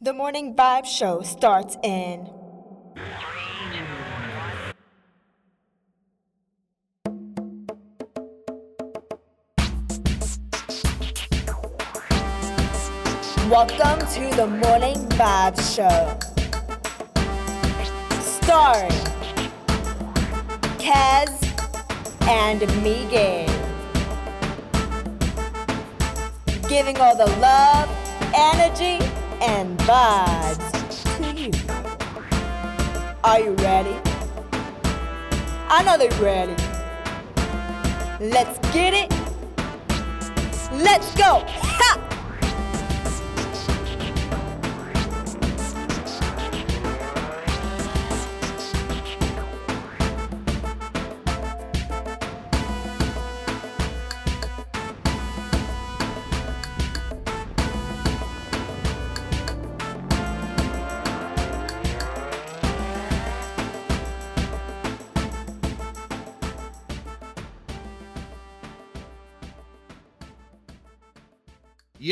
The Morning Vibe Show starts in. Welcome to the Morning Vibe Show. Starring Kaz and Miguel. Giving all the love, energy, and vibes to you. Are you ready? I know they're ready. Let's get it. Let's go.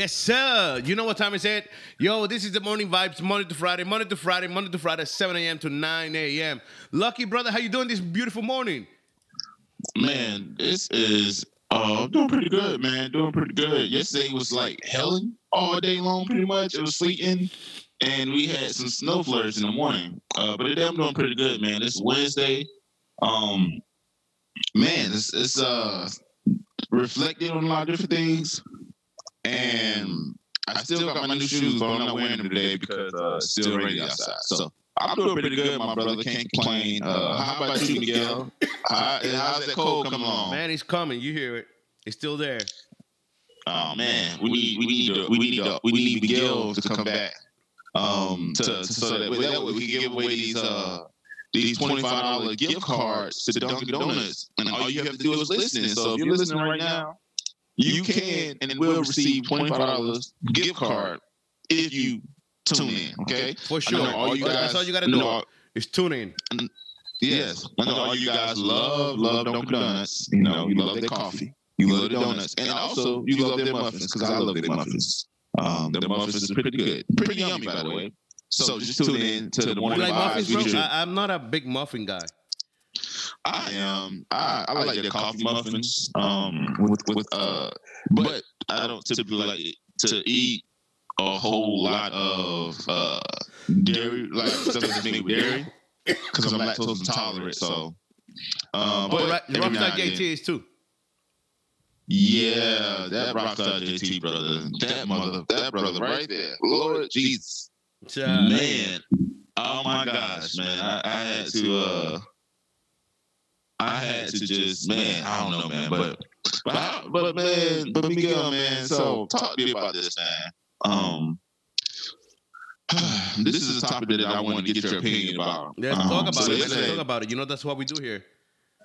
Yes, sir. You know what time is it? Yo, this is the morning vibes, Monday to Friday, Monday to Friday, Monday to Friday, 7 a.m. to 9 a.m. Lucky brother, how you doing this beautiful morning? Man, this is uh doing pretty good, man. Doing pretty good. Yesterday was like helling all day long, pretty much. It was sleeting, and we had some snow flurries in the morning. Uh, but today I'm doing pretty good, man. It's Wednesday. Um, man, it's it's uh reflecting on a lot of different things, and I still got my new shoes, but I'm not wearing them today because uh, it's still rainy outside. So. I'm doing pretty good, my brother. Can't complain. Uh, how about you, Miguel? How, how's that cold coming along? Man, he's coming. You hear it. It's still there. Oh man, we need we need to, we need to, we need Miguel to come back. Um, to, to so that, that way we can give away these uh these twenty five dollar gift cards to Dunkin' Donuts, and all you have to do is listen. So if you're listening right now, you can and will receive twenty five dollars gift card if you tune in. Okay, For sure. all you That's all you got to know- do. Is tune in. Yes, I know all you guys love love Dunkin' Donuts. You know, you love their coffee, you love the donuts, and also you love their muffins because I love their muffins. Um, their muffins is pretty good, pretty yummy by the way. So just tune in to the You morning like vibes. muffins, bro? I, I'm not a big muffin guy. I am. I, I like the coffee muffins. Um, with with uh, but I don't typically like to eat a whole lot of uh dairy, like stuff that's made with dairy, because I'm lactose intolerant. So, um, but But now Rockstar JT too. Yeah, that rockstar JT brother, that mother, that brother right there, Lord Jesus, man, oh my gosh, man, I, I had to, uh, I had to just, man, I don't know, man, but, but, I- but man, but Miguel, man, so talk to me about this, man. Um, this is a topic that I want to get your opinion about. Let's Um, talk about so it. Let's talk about it. You know that's what we do here.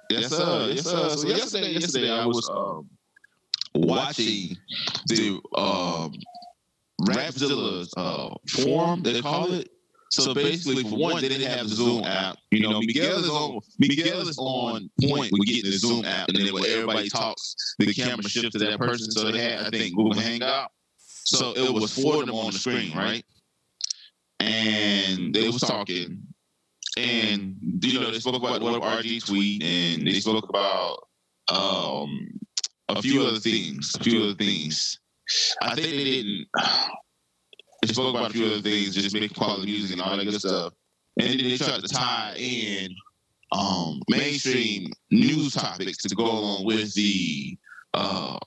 Yes, sir. Yes, sir. So yesterday, yesterday I was um, watching the um, Rapzilla's uh, forum. They call it. So basically, for one, they didn't have the Zoom app. You know, Miguel is on Miguel is on point with getting the Zoom app, and then when everybody talks, the camera shifts to that person. So they had, I think, Google Hangout. So it was four of them on the screen, right? And they was talking, and you know they spoke about what RG tweet, and they spoke about um a few other things, a few other things. I think they didn't. They spoke about a few other things, just making quality music and all that good stuff, and then they tried to tie in um mainstream news topics to go along with the uh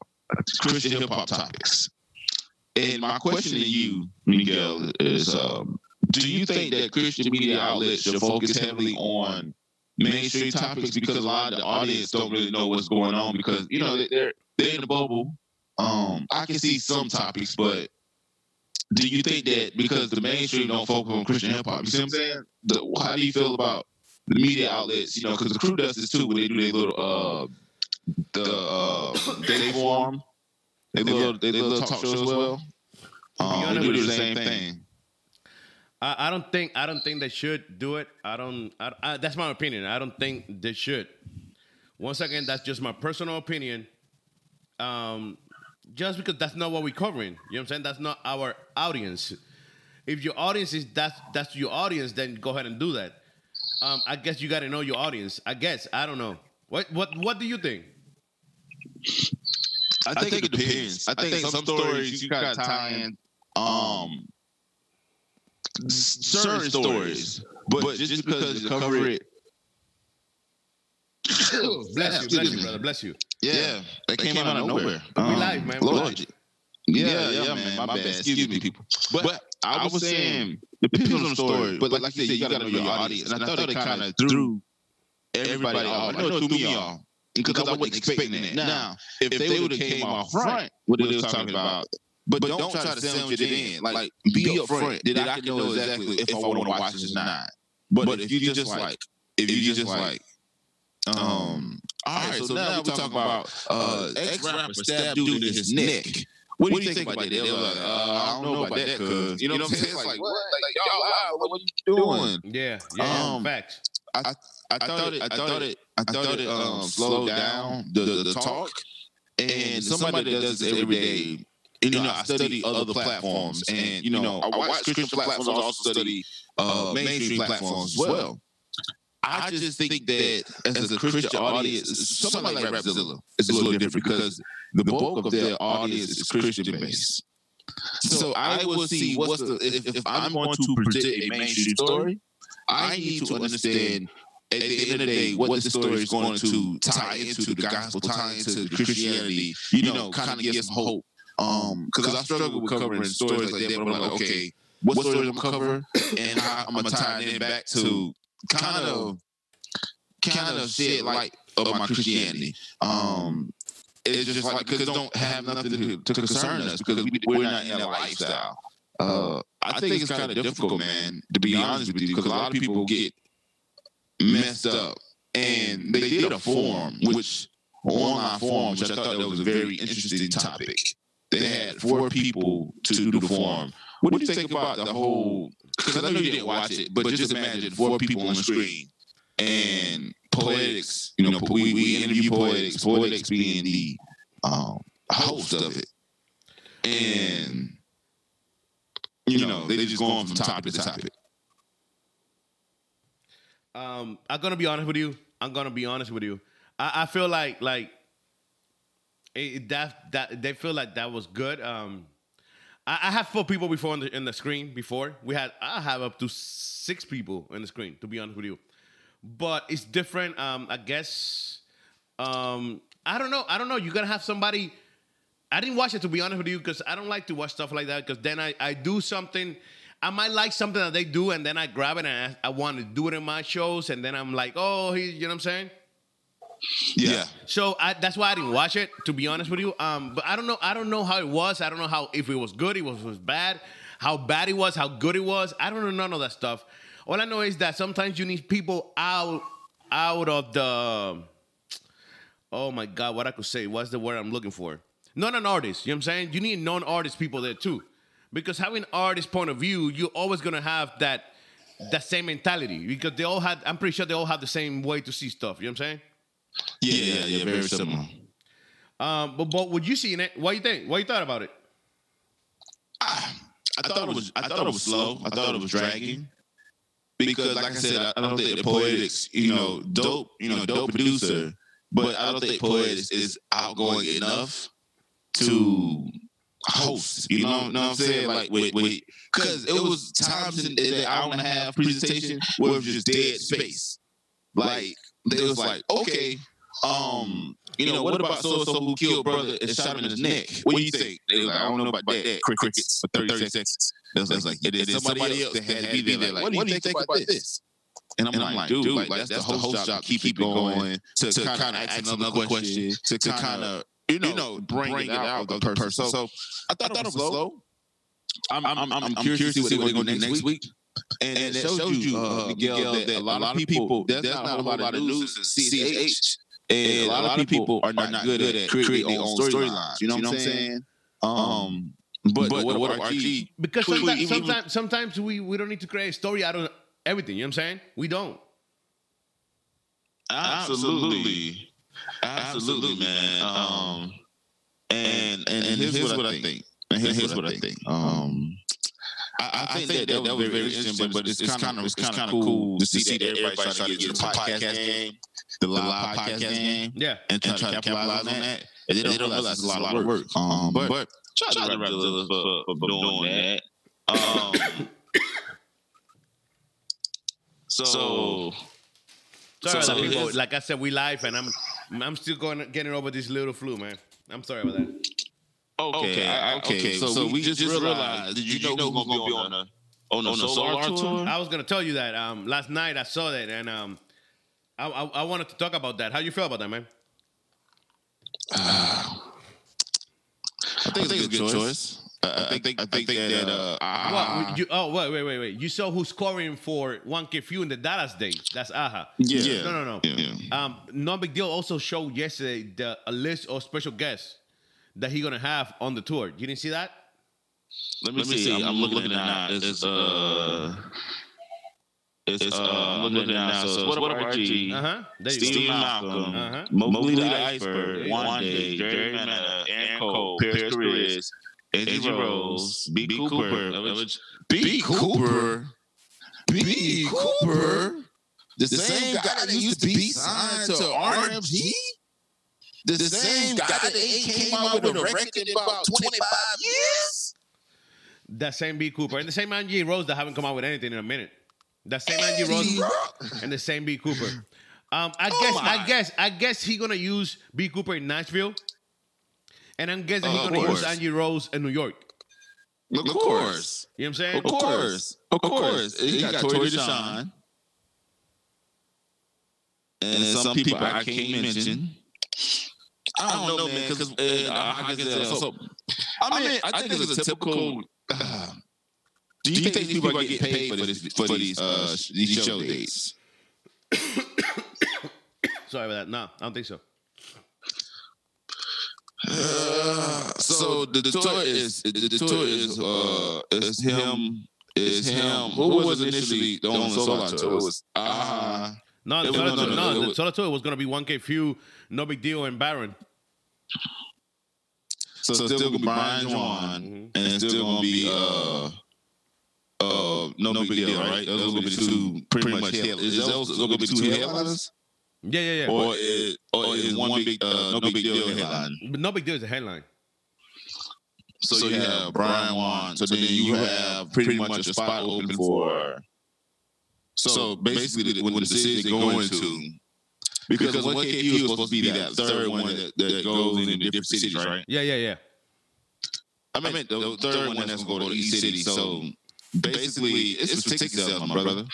Christian hip hop topics. And my question to you, Miguel, is um, do you think that Christian media outlets should focus heavily on mainstream topics because a lot of the audience don't really know what's going on because you know they're they're in a bubble. Um, I can see some topics, but do you think that because the mainstream don't focus on Christian hip hop, you see what I'm saying? The, how do you feel about the media outlets? You know, because the crew does this too when they do their little uh the uh they form, they little they little talk show as well. Um, they do the same thing. I, I don't think I don't think they should do it. I don't. I, I, that's my opinion. I don't think they should. Once again, that's just my personal opinion. Um, just because that's not what we're covering. You know what I'm saying? That's not our audience. if your audience is that's that's your audience, then go ahead and do that. Um, I guess you got to know your audience. I guess I don't know. What what what do you think? I think, it depends. I think, some stories you got to tie in um certain stories, but just because you cover it. Bless you, bless you, brother. Bless you. Yeah, they came out of nowhere. We Um, live, man. We Lord. live. Yeah, yeah, man. My bad. Excuse me, people. But I was saying, depends on the story. But like you said, you got to know your audience. And I thought it kind of threw everybody off. I know it threw me off because I wasn't expecting that. Now, if they would have came off front, what they was talking about. But don't try to sandwich it in. Like, be upfront that I can know exactly if I want to watch this or not. But if you just like, if you just like, um, all right, so now we're talking about uh, ex rapper stabbed dude in his neck. What do you think about that? They were like, uh, I don't know about that, cuz you know what I'm saying? It's like, what? Like, y'all, wow, what are you doing? Yeah, yeah. Um, facts. I thought it, I thought it, I thought it um, slowed down the, the, the talk. And somebody that does it every day, and you know, I study other platforms, and you know, I watch Christian platforms. I also study uh, mainstream platforms as well. I just think that as a Christian audience, something like Rapzilla is a little different because the bulk of their audience is Christian based. So I will see what's the if, if I'm going to present a mainstream story, I need to understand at the end of the day what the story is going to tie into the gospel, tie into Christianity. You know, kind of give some hope. Um, because I struggle with covering stories like that. But I'm like, okay, what story I'm cover, and how I'm gonna tie it in back to kind of, kind of shed light of my Christianity. Um, it's just like because it don't have nothing to, to concern us because we, we're not in that lifestyle. Uh, I think it's kind of difficult, man, to be honest with you, because a lot of people get messed up, and they did a forum, which online forum, which I thought that was a very interesting topic. They had four people to do the forum. What do you think about the whole? Because I know you didn't watch it, but just imagine four people on the screen and Poetics. You know, we, we interview Poetics. Poetics being the um, host of it, and you know they just going from topic to topic. Um, I'm gonna be honest with you. I'm gonna be honest with you. I, I feel like like it, that that they feel like that was good. Um, I, I have four people before in the in the screen before. We had I have up to six people in the screen. To be honest with you, but it's different. Um, I guess. Um, I don't know. I don't know. You're gonna have somebody. I didn't watch it to be honest with you because I don't like to watch stuff like that because then I, I do something. I might like something that they do and then I grab it and I, I want to do it in my shows and then I'm like, oh, he, you know what I'm saying? Yeah. So I, that's why I didn't watch it, to be honest with you. Um, but I don't know. I don't know how it was. I don't know how if it was good, it was was bad, how bad it was, how good it was. I don't know none of that stuff. All I know is that sometimes you need people out out of the. Oh my God, what I could say? What's the word I'm looking for? Not an artist. You know what I'm saying? You need non-artist people there too, because having artist point of view, you're always gonna have that that same mentality because they all had. I'm pretty sure they all have the same way to see stuff. You know what I'm saying? Yeah, yeah, yeah, very similar. Um, but but would you see in it? What you think? What you thought about it? I, I thought it was I thought it was slow. I thought it was dragging. Because like I said, I, don't think the poetics, you know, dope, you know, dope producer, but I don't think poetics is outgoing enough to host. You know, know what I'm saying? Like wait, wait, because it was times in the hour and a half presentation where it was just dead space. Like they was like, okay, um, you know, what about so so who killed brother and shot him in his neck? What do you think? They was like, I don't know about that. Crickets for 30 seconds. It was like, it is somebody else that had to be there. Like, what do you think about this? And I'm, like, dude, like, that's, the host job. Keep, keep it going to, to kind of ask another question, to kind of you know, bring, it out of the person. So I thought, it was slow. I'm, I'm, I'm, I'm curious to see what they're going to do next week. And, and it shows you, uh, Miguel, that a lot of people, there's not a whole lot of news in CH. And a lot of people are not good at creating their own storylines. You know what I'm saying? Um, but, but what, what RG? Because Tweet- sometimes, even- sometimes, sometimes we, we don't need to create a story out of everything. You know what I'm saying? We don't. Absolutely. Absolutely, man. Um, and, and and here's, what I think. And here's, what I think. Um, I, I, think, that, that, that was very interesting, but it's kind of it's kind of cool to see that everybody's trying to get into the podcast game, the live podcast game, Yeah. and try to capitalize on that. And they don't realize it's a lot of work. Um, but shout out to Rapzilla for, for doing that. Um, so Sorry So- about so people. Like I said, we live, and I'm I'm still going getting over this little flu, man. I'm sorry about that. Okay, I- okay, So, we just realized. Did you know who's gonna be on the on the Solar tour? I was gonna tell you that um, last night. I saw that, and um, I, I I wanted to talk about that. How you feel about that, man? I think it's a good choice. I I think I think that uh, What? you, oh, wait, wait, wait, wait. You saw who's scoring for 1K Phew in the Dallas day. That's Aha. yeah, No, no, no. yeah. Um, no big deal. Also showed yesterday the, a list of special guests that he gonna have on the tour. You didn't see that? Let me, see. I'm, looking, at it now. It's uh, it's uh, I'm looking at it now. So what about RG? Uh huh. There Steve go. Malcolm, Uh-huh. Mowgli the Iceberg, One Day, Jerry Manna, Aaron Cole, Paris Chris, Angie Rose, B. Cooper, B. Cooper, B. Cooper, the same guy that used to be signed to RMG. The same guy that came out with a record in about 25 years. That same B Cooper and the same Angie Rose that haven't come out with anything in a minute. That same Angie Rose and the same B Cooper. Um, I guess, I guess, I guess he gonna use B Cooper in Nashville, and I'm guessing he Uh, of gonna use. Angie Rose in New York. Of course. You know what I'm saying? Of course. Of course. He got Tori Deshawn. And then some people I can't mention. I don't know, man, because uh, I guess uh, so. I mean, I think it's a typical. Uh, do you think these people are getting paid for this for these uh these show dates? Sorry about that. No, I don't think so. Uh, so the, the tour is the, the tour is uh is him is him. Who was initially the only solo tour? It was uh No, the It solo was- tour, no, no, no, it was- tour was gonna be 1K Phew, No Big Deal, and Baron. So, still, gonna be Brian Juan, Mhm. and it's still gonna be uh uh no, big deal, right? Those gonna be two pretty much head. Is those gonna be two headliners, Yeah, yeah, yeah. or is or is one big uh no big deal headline? but No Big Deal is a headline. So you have Brian Juan. So then you have pretty much a spot open for. So basically, the- when the cities they go into. Because one KQ is supposed to be that third one that, that goes into different cities, right? Yeah, yeah, yeah. I mean, the, the third one that's going to go to each city. So basically, it's for ticket sales, my brother.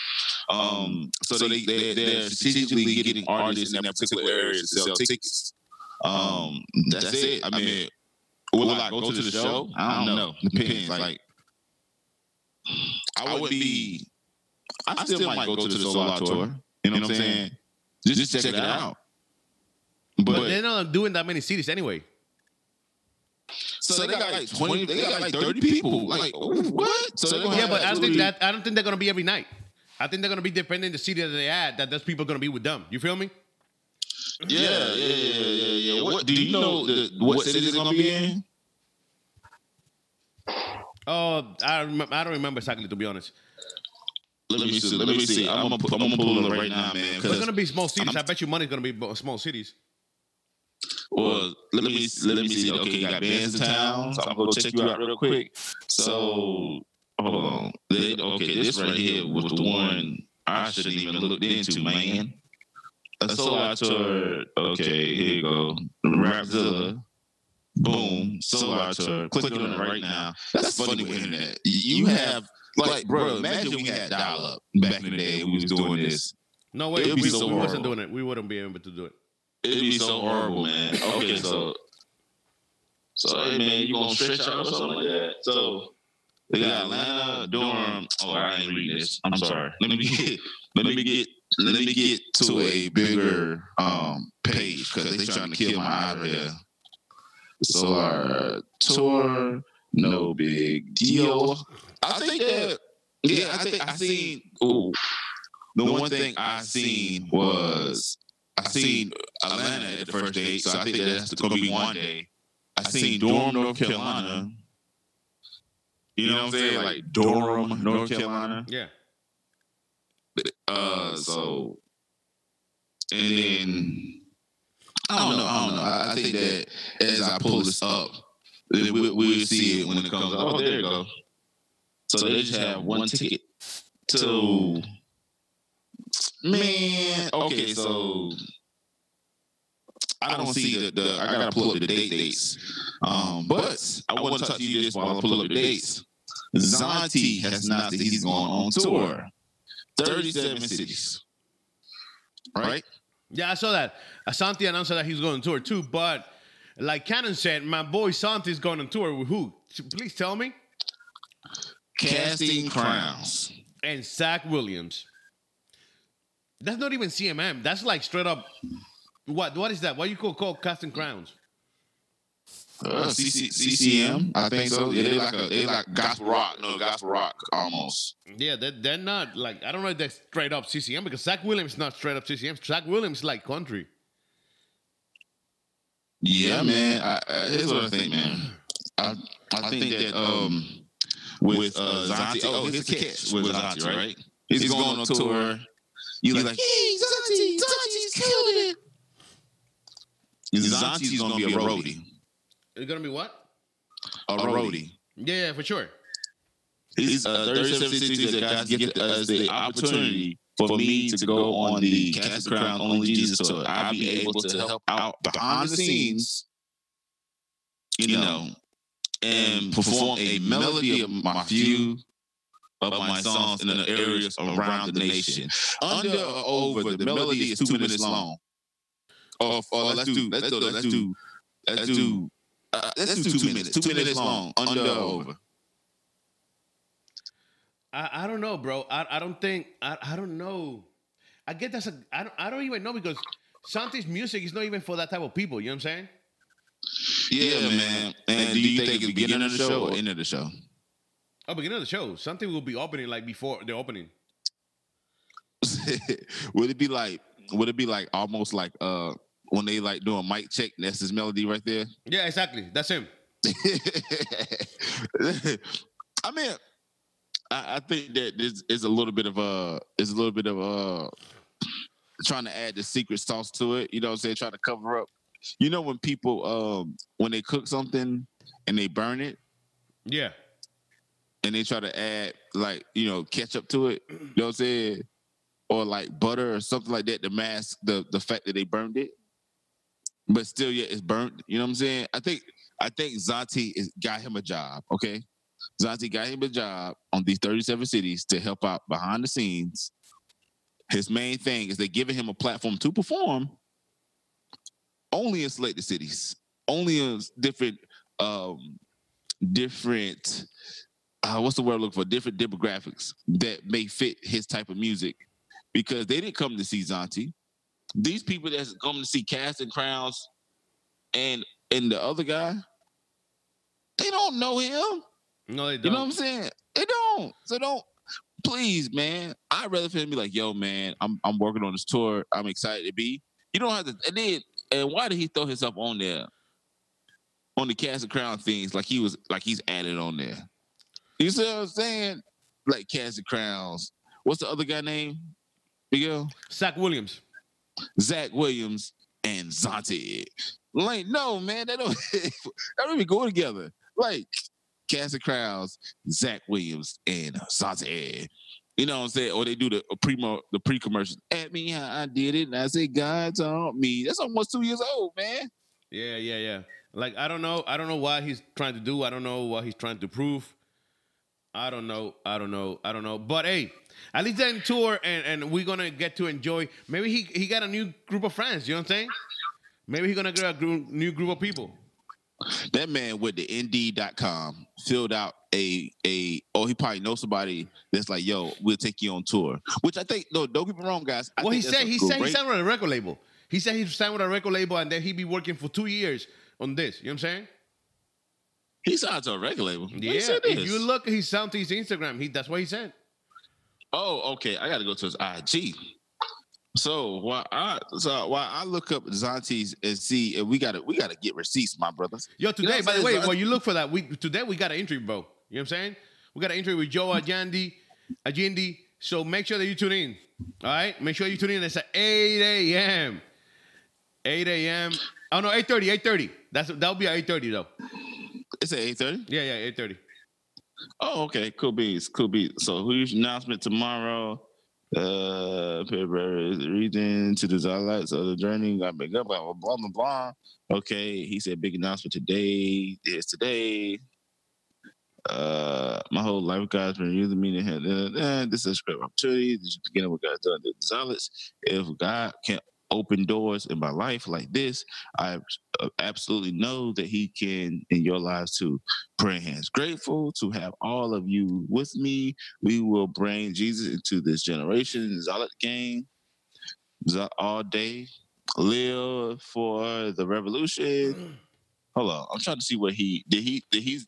Um, so they, they they're strategically getting artists in that particular area to sell tickets. Um, that's it. I mean, will I go to the show? I don't know. Depends. Like, I would be. I still might go to the solo tour. You know what I'm saying? Just check it out. But, But they're not doing that many cities anyway. so they got like twenty. They got like thirty people. Like what? So they're Yeah, have but I don't think that I don't think they're gonna be every night. I think they're gonna be depending the city that they at that those people are gonna be with them. You feel me? Yeah, yeah, yeah, yeah, yeah. What do you know? The, what city is gonna be in? Oh, I remember, I don't remember exactly to be honest. Let me see. Let me see. I'm gonna, put, I'm gonna pull it right now, man. But it's 'cause- gonna be small cities. I bet you money's gonna be small cities. Well, let me let me see. Okay, you got bands in town. So I'm gonna check you out real quick. So hold on. Okay, this right here was the one I shouldn't even looked into, man. A solar tour. Okay, here you go. Rapzilla. Boom, solar tour. Click on it right now. That's funny with internet. You have like, bro. Imagine we had dial up back in the day. We was doing this. No way, we, so we wasn't doing it. We wouldn't be able to do it. It'd be so horrible, man. Okay, so so hey man, you gonna stretch out or something like that? So they got Atlanta, Durham. Oh, I ain't read this. I'm sorry. Let me get let me get let me get to a bigger um page because they trying to kill my out of. So our tour, no big deal. I think that yeah, I think I seen. Ooh, the one thing I seen was I seen Atlanta at the first date, so I think that's gonna be one day. I seen Durham, North Carolina. You know what I'm saying? Like Durham, North Carolina. Yeah. Uh, so and then I don't know. I don't know. I, I think that as I pull this up, we, we, we'll see it when it comes up. Oh, there you go. So they just have one ticket to. Man, okay, so I don't see the, the I gotta pull up the date dates. Um, but I want to talk to you this while I pull up the dates. Zauntee has announced that he's going on tour. 37 cities. Right? Yeah, I saw that. Asante announced that he's going on tour too, but like Cannon said, my boy Santi's going on tour with who? Please tell me. Casting Crowns. And Zach Williams. That's not even CMM. That's like straight up. What? What is that? What you call call Casting Crowns? Uh, CC, CCM, I think so. Yeah, they like a they like gospel rock, no gospel rock almost. Yeah, they're, they're not like I don't know if they're straight up CCM because Zach Williams is not straight up CCM. Zach Williams is like country. Yeah, man. I, I, here's what I think, man. I I think that um with uh, Zauntee, oh, here's the catch with Zauntee, right? He's going on tour. You like, hey, Zauntee, Zauntee's killing it. Zauntee's gonna be a roadie. It's gonna be what? A roadie. Yeah, yeah, for sure. He's uh, 37 cities that guys get us the opportunity for me to go on the Casting Crown Only Jesus tour. I'll be able to help out behind the scenes, you know, and perform a melody of my few of my songs in the areas around the nation. Under or over, the melody is two minutes long. Or, or let's do, let's do, let's do, let's do, uh, let's do two minutes, two minutes long, under or over. I, I don't know, bro. I, I don't think I, I don't know. I get that's a I don't I don't even know because Santi's music is not even for that type of people. You know what I'm saying? Yeah, yeah man. And, and do you, think, think it's beginning of the show or end of the show? Oh, beginning of the show. Something will be opening like before the opening. would it be like? Would it be like almost like uh when they like doing mic check? That's his melody right there. Yeah, exactly. That's him. I mean, I, I think that this is a little bit of a is a little bit of a trying to add the secret sauce to it. You know what I'm saying? Trying to cover up. You know when people um when they cook something and they burn it? Yeah. And they try to add like, you know, ketchup to it. You know what I'm saying? Or like butter or something like that to mask the the fact that they burned it. But still, yeah, it's burnt. You know what I'm saying? I think I think Zauntee is got him a job. Okay, Zauntee got him a job on these 37 cities to help out behind the scenes. His main thing is they're giving him a platform to perform only in selected cities, only in different, um, different, uh, what's the word I'm looking for? Different demographics that may fit his type of music because they didn't come to see Zauntee. These people that's come to see Casting Crowns and and the other guy, they don't know him. No, they don't. You know what I'm saying? They don't. So don't. Please, man. I'd rather for him be like, "Yo, man, I'm I'm working on this tour. I'm excited to be." You don't have to. And then, and why did he throw himself on there? On the cast and crown things, like he was, like he's added on there. You see what I'm saying? Like Casting Crowns. What's the other guy name? Miguel. Zach Williams. Zach Williams and Zauntee. Like, no, man, they don't. that don't even go together. Like, Casting Crowns, Zach Williams, and Santi. You know what I'm saying? Or they do the primo the pre commercial. At me how I did it, and I said God taught me. That's almost two years old, man. Yeah, yeah, yeah. Like I don't know, I don't know why he's trying to do. I don't know what he's trying to prove. I don't know. I don't know. I don't know. But hey, at least they're in tour, and, and we're gonna get to enjoy. Maybe he he got a new group of friends. You know what I'm saying? Maybe he's gonna get a group, new group of people. That man went to Indeed.com, filled out a a oh he probably knows somebody that's like yo we'll take you on tour. Which I think no don't get me wrong guys. I well he said he said he signed with a record label. He said he signed with a record label and then he'd be working for two years on this. You know what I'm saying? He signed to a record label. Yeah, if you look at his sound to his Instagram, he that's what he said. Oh, okay. I got to go to his IG. So while I so while I look up Zauntee's and see, and we gotta we gotta get receipts, my brothers. Yo, today, you know by the way, while you look for that, we today we got an entry, bro. You know what I'm saying? We got an interview with Joe Ajandi, Ajindi. So make sure that you tune in. All right? Make sure you tune in. It's at 8 a.m. 8 a.m. Oh no, 8:30, 8:30. That's that'll be at 8:30 though. It's at eight thirty. Yeah, yeah, 8:30. Oh, okay. Cool beats. Cool beats. So who's announcement tomorrow? Uh February reading to the highlights of the journey. Got big up, blah blah blah blah. Okay, he said big announcement today. Is today. Uh, my whole life, God's been using me to have uh, this is a great opportunity. This is the beginning of what God's done. The solids. If God can open doors in my life like this, I uh, absolutely know that He can in your lives too. Praying hands, grateful to have all of you with me. We will bring Jesus into this generation. Zealot gang, all day. Live for the revolution. Hold on, I'm trying to see what he did. He did he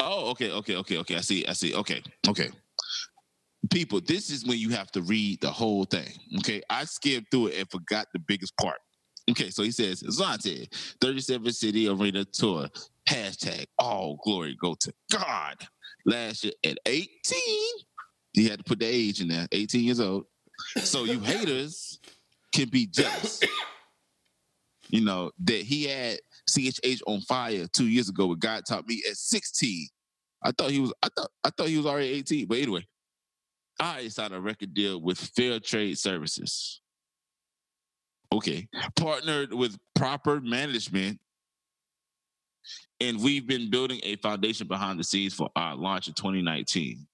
Oh, okay, okay, okay, okay. I see, I see. Okay, okay. People, this is when you have to read the whole thing. Okay, I skimmed through it and forgot the biggest part. Okay, so he says, Zauntee, 37 City Arena Tour, hashtag all glory go to God. Last year at 18, he had to put the age in there, 18 years old. So you haters can be jealous. You know, that he had CHH on fire two years ago with God taught me at 16. I thought he was I thought I thought he was already 18. But anyway, I signed a record deal with Fair Trade Services. Okay. Partnered with proper management. And we've been building a foundation behind the scenes for our launch in 2019.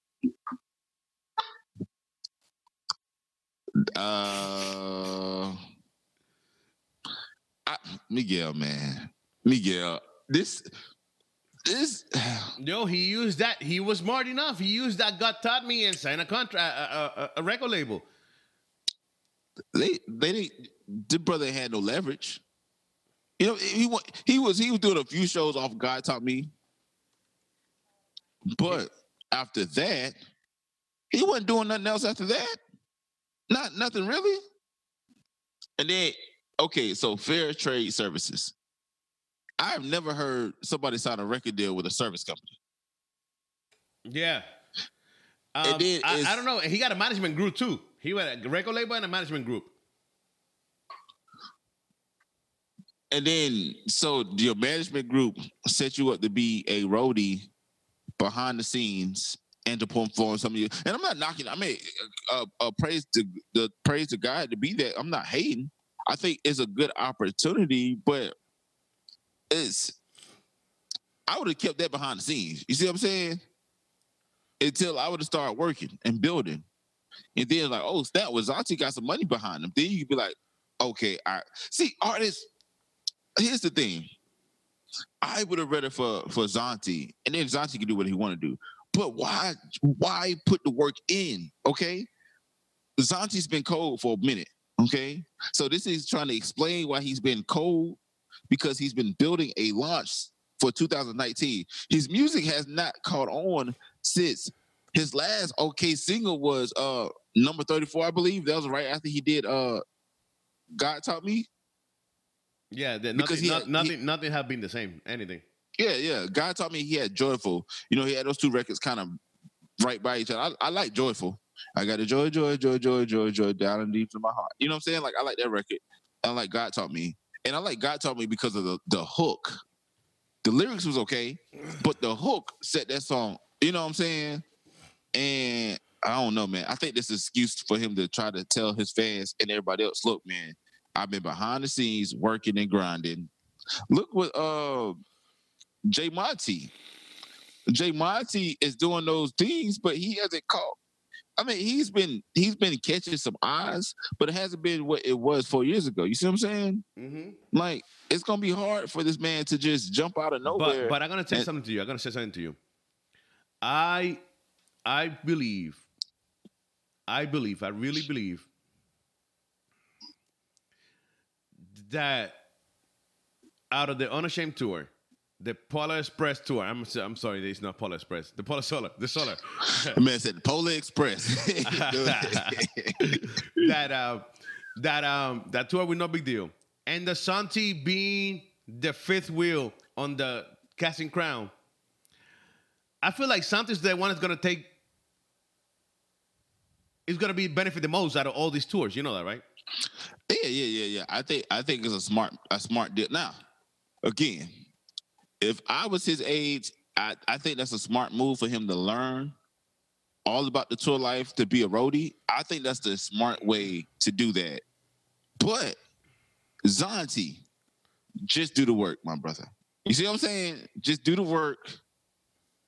Uh I, Miguel, man. Miguel, this this Yo, he used that. He was smart enough. He used that God taught me and signed a contract, a, a, a record label. they they didn't the brother had no leverage. You know, he he was he was doing a few shows off God taught me. But after that, he wasn't doing nothing else after that. Not nothing really. And then okay, so fair trade services. I've never heard somebody sign a record deal with a service company. Yeah. Um, I, I don't know. He got a management group too. He had a record label and a management group. And then so your management group set you up to be a roadie behind the scenes and to perform some of you. And I'm not knocking. I mean, uh, uh, praise to the praise to God to be there. I'm not hating. I think it's a good opportunity, but it's. I would have kept that behind the scenes. You see what I'm saying? Until I would have started working and building, and then like, oh, that was Zauntee got some money behind him. Then you could be like, okay, I see artists here's the thing. I would have read it for for Zauntee, and then Zauntee can do what he want to do. But why why put the work in? Okay, Zauntee's been cold for a minute. Okay, so this is trying to explain why he's been cold because he's been building a launch for 2019. His music has not caught on since his last okay single was uh number 34, I believe. That was right after he did uh God Taught Me. Yeah, Because nothing, he no- had- nothing, nothing have been the same. Anything. Yeah, yeah. God taught me he had joyful. You know, he had those two records kind of right by each other. I, I like joyful. I got a joy, joy, joy, joy, joy, joy down and deep in my heart. You know what I'm saying? Like I like that record. I like God taught me, and I like God taught me because of the the hook. The lyrics was okay, but the hook set that song. You know what I'm saying? And I don't know, man. I think this is excuse for him to try to tell his fans and everybody else, look, man, I've been behind the scenes working and grinding. Look what uh Jay Monty. Jay Monty is doing those things, but he hasn't caught. I mean, he's been he's been catching some eyes, but it hasn't been what it was four years ago. You see what I'm saying? Mm-hmm. Like it's gonna be hard for this man to just jump out of nowhere. But but I'm gonna say and- something to you. I'm gonna say something to you. I I believe, I believe, I really believe that out of the Unashamed tour, the Polar Express tour. I'm I'm sorry, it's not Polar Express. The Polar Solar, the Solar. the man said the Polar Express. that uh, that um that tour with no big deal, and the Santi being the fifth wheel on the casting crown. I feel like Santos the one that's gonna take is gonna be benefit the most out of all these tours. You know that, right? Yeah, yeah, yeah, yeah. I think I think it's a smart a smart deal. Now, again, if I was his age, I, I think that's a smart move for him to learn all about the tour life to be a roadie. I think that's the smart way to do that. But Zauntee, just do the work, my brother. You see what I'm saying? Just do the work.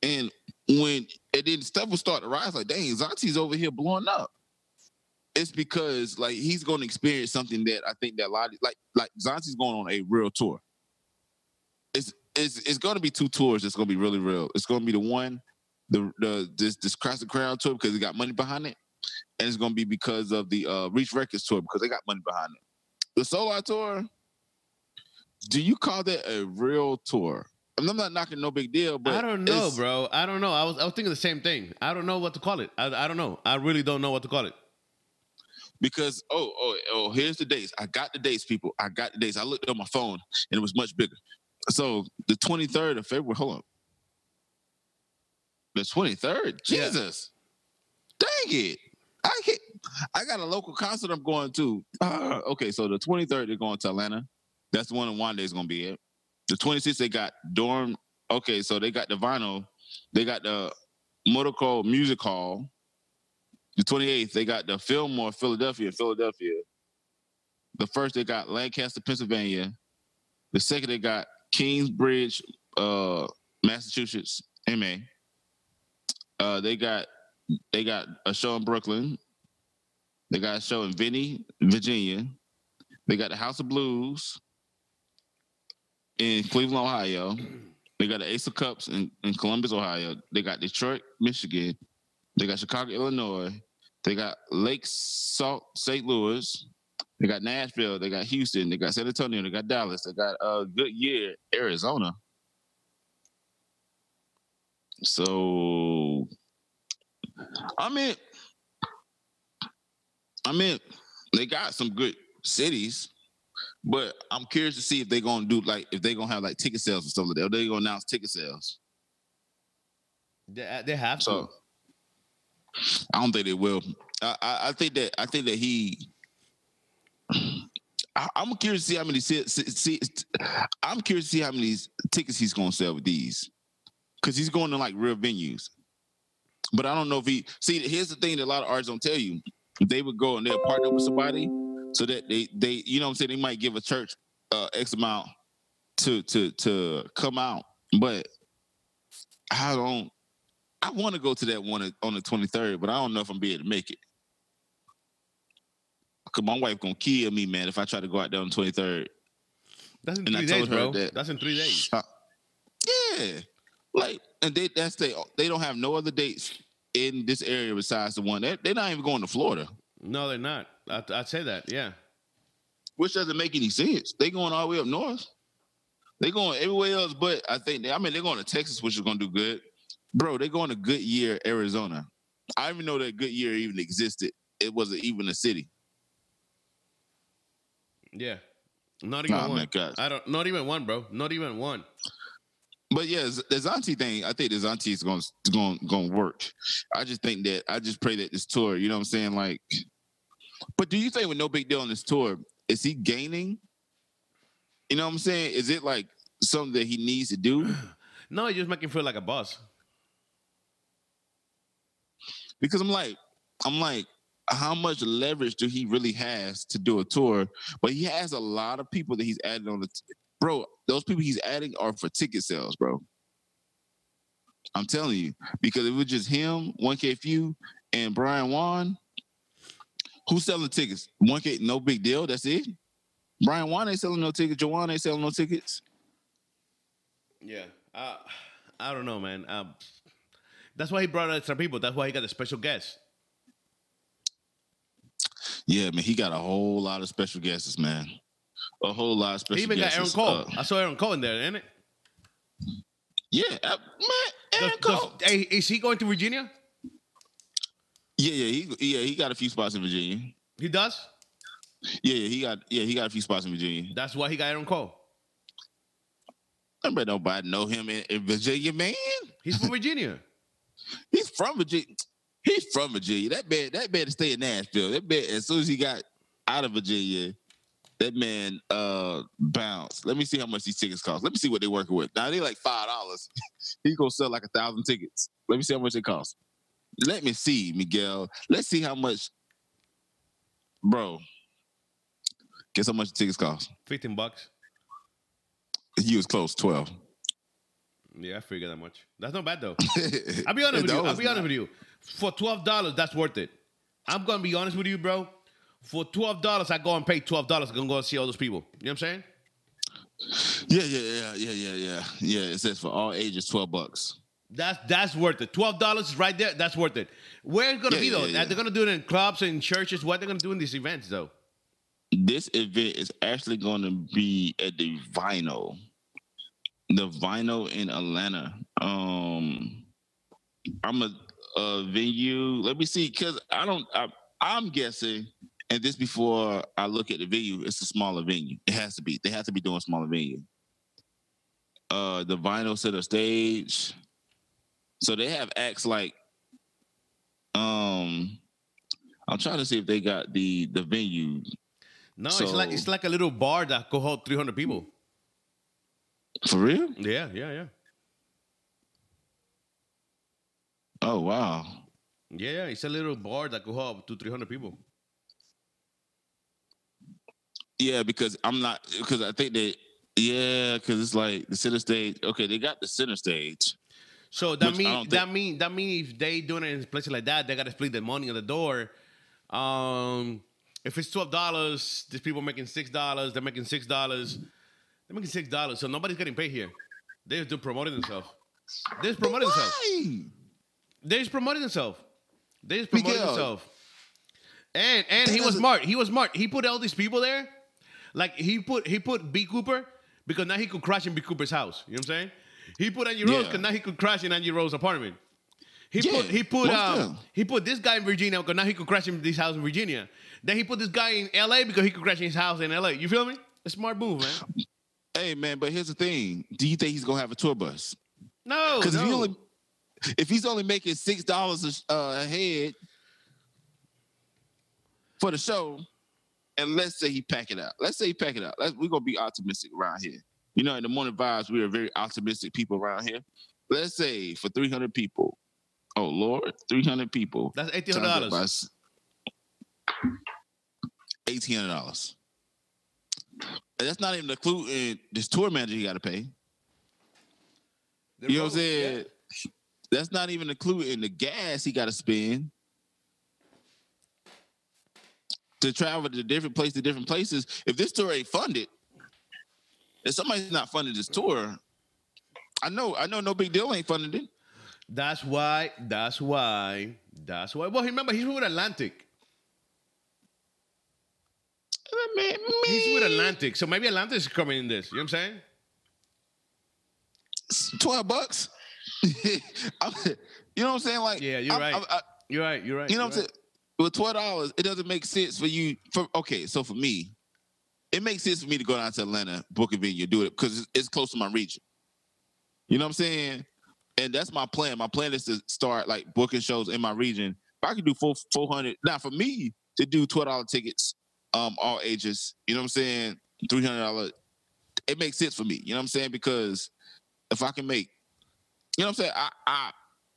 And when and then stuff will start to rise, like, dang, Zauntee's over here blowing up. It's because like he's going to experience something that I think that a lot of, like like Zauntee's going on a real tour. It's it's it's going to be two tours. It's going to be really real. It's going to be the one, the the this this Cross the Crown tour because it got money behind it, and it's going to be because of the uh, Reach Records tour because they got money behind it. The Solar tour, do you call that a real tour? I'm not knocking no big deal, but I don't know, bro. I don't know. I was I was thinking the same thing. I don't know what to call it. I, I don't know. I really don't know what to call it. because oh oh oh here's the dates i got the dates people i got the dates i looked on my phone and it was much bigger so the 23rd of february hold on the 23rd Yeah. jesus. Dang it. I can't i got a local concert i'm going to. Uh, okay so the 23rd they're going to atlanta. That's the one in one day is going to be it the 26th they got Durham okay so they got the vinyl. They got the motorco music hall. The 28th, they got the Fillmore, Philadelphia, Philadelphia. The first, they got Lancaster, Pennsylvania. The second, they got Kingsbridge, uh, Massachusetts, MA. Uh, they got they got a show in Brooklyn. They got a show in Vienna, Virginia. They got the House of Blues in Cleveland, Ohio. They got the Ace of Cups in, in Columbus, Ohio. They got Detroit, Michigan. They got Chicago, Illinois. They got Lake Salt, St. Louis. They got Nashville. They got Houston. They got San Antonio. They got Dallas. They got a uh, Goodyear, Arizona. So, I mean, I mean, they got some good cities, but I'm curious to see if they're gonna do like if they're gonna have like ticket sales and stuff like that. Or they gonna announce ticket sales. They, they have So I don't think they will. I, I, I think that I think that he. I, I'm curious to see how many. See, see, I'm curious to see how many tickets he's going to sell with these, because he's going to like real venues. But I don't know if he. See, here's the thing that a lot of artists don't tell you. They would go and they'll partner with somebody, so that they they you know what I'm saying they might give a church uh, X amount to to to come out, but I don't. I want to go to that one on the 23rd, but I don't know if I'm be able to make it. Cause my wife gonna kill me, man, if I try to go out there on the 23rd. That's in And I three days, bro. that- That's in three days. Uh, yeah, like, and they that's they they don't have no other dates in this area besides the one. They, they're not even going to Florida, No, they're not. I, I'd say that. Yeah. which doesn't make any sense. They going all the way up north. They going everywhere else, but I think they, I mean they're going to Texas, which is going to do good. Bro, they're going to Goodyear, Arizona. I didn't even know that Goodyear even existed. It wasn't even a city. Yeah. Not even Oh, one. God. I don't. Not even one, bro. Not even one. But yeah, the Zauntee thing, I think the Zauntee is going to going going to work. I just think that I just pray that this tour, you know what I'm saying, like. But do you think with no big deal on this tour, is he gaining? You know what I'm saying? Is it like something that he needs to do? No, you just make him feel like a boss. Because I'm like, I'm like, how much leverage do he really has to do a tour? But he has a lot of people that he's adding on the. T- bro, those people he's adding are for ticket sales, bro. I'm telling you, because it was just him, 1K Phew, and Brian Wan. Who's selling tickets? 1K, no big deal. That's it. Brian Wan ain't selling no tickets. Joanne ain't selling no tickets. Yeah. Uh, I don't know, man. Um, that's why he brought extra people. That's why he got a special guest. Yeah, man, he got a whole lot of special guests, man. A whole lot of special guests. He even got. Aaron Cole. Uh, I saw Aaron Cole in there, ain't it? yeah, uh, man, Aaron Does- does- Cole. hey, is he going to Virginia? Yeah, yeah, he yeah he got a few spots in Virginia. He does. Yeah, yeah, he got yeah he got a few spots in Virginia. That's why he got Aaron Cole. Nobody know him in, in Virginia, man. He's from Virginia. He's from Virginia. He's from Virginia. That man, that man stay in Nashville. That man, as soon as he got out of Virginia, that man uh bounced. Let me see how much these tickets cost. Let me see what they're working with. Now they like five dollars. He's gonna sell like a thousand tickets. Let me see how much it costs. Let me see, Miguel. Let's see how much, bro. Guess how much the tickets cost? 15 bucks. He was close, twelve. Yeah, I figured that much. That's not bad though. I'll be honest with you. I'll be honest not. with you. For twelve dollars, that's worth it. I'm gonna be honest with you, bro. For twelve dollars, I go and pay twelve dollars. I'm gonna go and see all those people. You know what I'm saying? Yeah, yeah, yeah, yeah, yeah, yeah. Yeah, it says for all ages, twelve bucks. That's that's worth it. Twelve dollars is right there. That's worth it. Where it's gonna Yeah, be though? yeah, yeah. They're gonna do it in clubs and churches. What they're gonna do in these events though? This event is actually going to be at the Vinyl, the Vinyl in Atlanta. Um, I'm a, a venue. Let me see, because I don't. I, I'm guessing, and this before I look at the venue, it's a smaller venue. It has to be. They have to be doing a smaller venue. Uh, the Vinyl set a stage, so they have acts like. Um, I'm trying to see if they got the the venue No, it's like it's like a little bar that could hold 300 people. for real. Yeah, yeah, yeah, Oh wow. yeah. It's a little bar that could hold up to 300 people. Yeah, because I'm not because I think they yeah, because it's like the center stage. Okay, they got the center stage. So that mean that think- mean that mean if they doing it in places like that, they gotta split the money on the door. Um, if it's twelve dollars, these people making six dollars. They're making six dollars. They're making six dollars. So nobody's getting paid here. They're just promoting themselves. They're just promoting themselves. They're just promoted himself. They just promoted Miguel. themselves. And and he was smart. He was smart. He put all these people there. Like he put he put B Cooper because now he could crash in B Cooper's house. You know what I'm saying? He put Angie Rose Yeah. because now he could crash in Angie Rose's apartment. He Yeah, put he put um, he put this guy in Virginia because now he could crash in this house in Virginia. Then he put this guy in LA because he could crash in his house in LA. You feel me? A smart move, man. Hey man, but here's the thing. Do you think he's gonna have a tour bus? No, Because no. if he only if he's only making six dollars uh, a head for the show, and let's say he pack it out. Let's say he pack it out. Let's, we're gonna be optimistic around here. You know, in the morning vibes, we are very optimistic people around here. Let's say for 300 people. Oh Lord, 300 people. That's eighteen hundred times hundred that by dollars. $1,800. That's not even the including this tour manager you got to pay. You know what I'm saying? That's not even including the gas he got to spend to travel to different places, to different places. If this tour ain't funded, if somebody's not funding this tour, I know, I know, no big deal ain't funded it. That's why. That's why. That's why. Well, remember he's with Atlantic. Uh, Man, He's with Atlantic, so maybe Atlantic is coming in this. You know what I'm saying? Twelve bucks. You know what I'm saying? Like, Yeah, you're I'm- right. I'm- I- You're right. You're right. You know what I'm saying? With twelve dollars, it doesn't make sense for you. For okay, so for me, it makes sense for me to go down to Atlanta, book a venue, do it because it's, it's close to my region. You know what I'm saying? And that's my plan. My plan is to start like booking shows in my region. If I could do four four hundred now for me to do twelve dollar tickets, um, all ages. You know what I'm saying? Three hundred dollars. It makes sense for me. You know what I'm saying? Because if I can make, you know what I'm saying? I I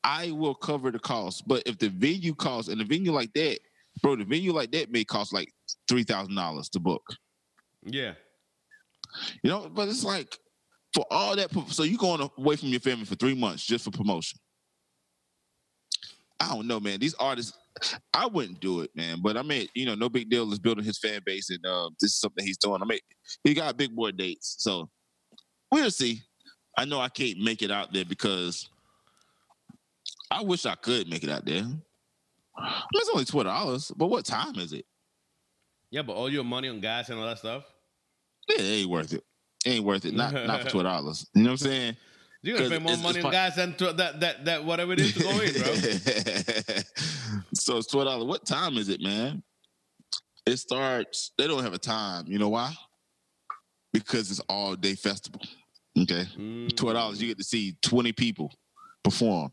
I will cover the cost. But if the venue costs and the venue like that, bro, the venue like that may cost like three thousand dollars to book. Yeah. You know, but it's like for all that, so you going away from your family for three months just for promotion. I don't know, man. These artists, I wouldn't do it, man. But I mean, you know, no big deal is building his fan base, and uh, this is something he's doing. I mean, he got big boy dates, so we'll see. I know I can't make it out there because I wish I could make it out there. It's only twelve dollars, but what time is it? Yeah, but all your money on gas and all that stuff. Yeah, it ain't worth it. It ain't worth it. Not not for twelve dollars. You know what I'm saying? Gonna 'Cause spend more it's- money it's on gas than to, that that that whatever it is to go in, bro. so it's twelve dollars. What time is it, man? It starts. They don't have a time. You know why? Because it's all day festival. Okay, twelve dollars, you get to see twenty people perform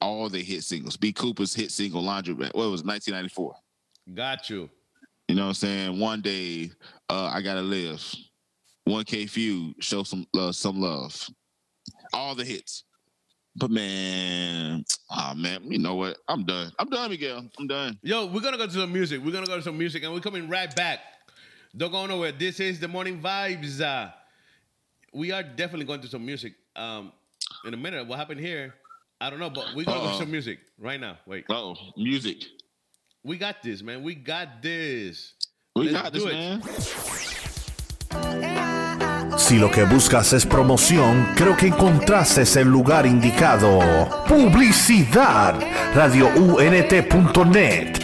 all the hit singles. B. Cooper's hit single "Laundry Mat." What was ninety four? Got you. You know what I'm saying? One day, uh, I gotta live. 1K Phew, show some uh, some love. All the hits. But man, ah man, you know what? I'm done. I'm done, Miguel. I'm done. Yo, we're gonna go to some music. We're gonna go to some music, and we're coming right back. Don't go nowhere. This is the morning vibes. Uh, we are definitely going to some music. Um, in a minute, what happened here? I don't know, but we're gonna go to some music right now. Wait, Oh, music. we got this, man. We got this. We Let's got do this, it. man. Si lo que buscas es promoción, creo que encontraste el lugar indicado. Publicidad. RadioUNT.net.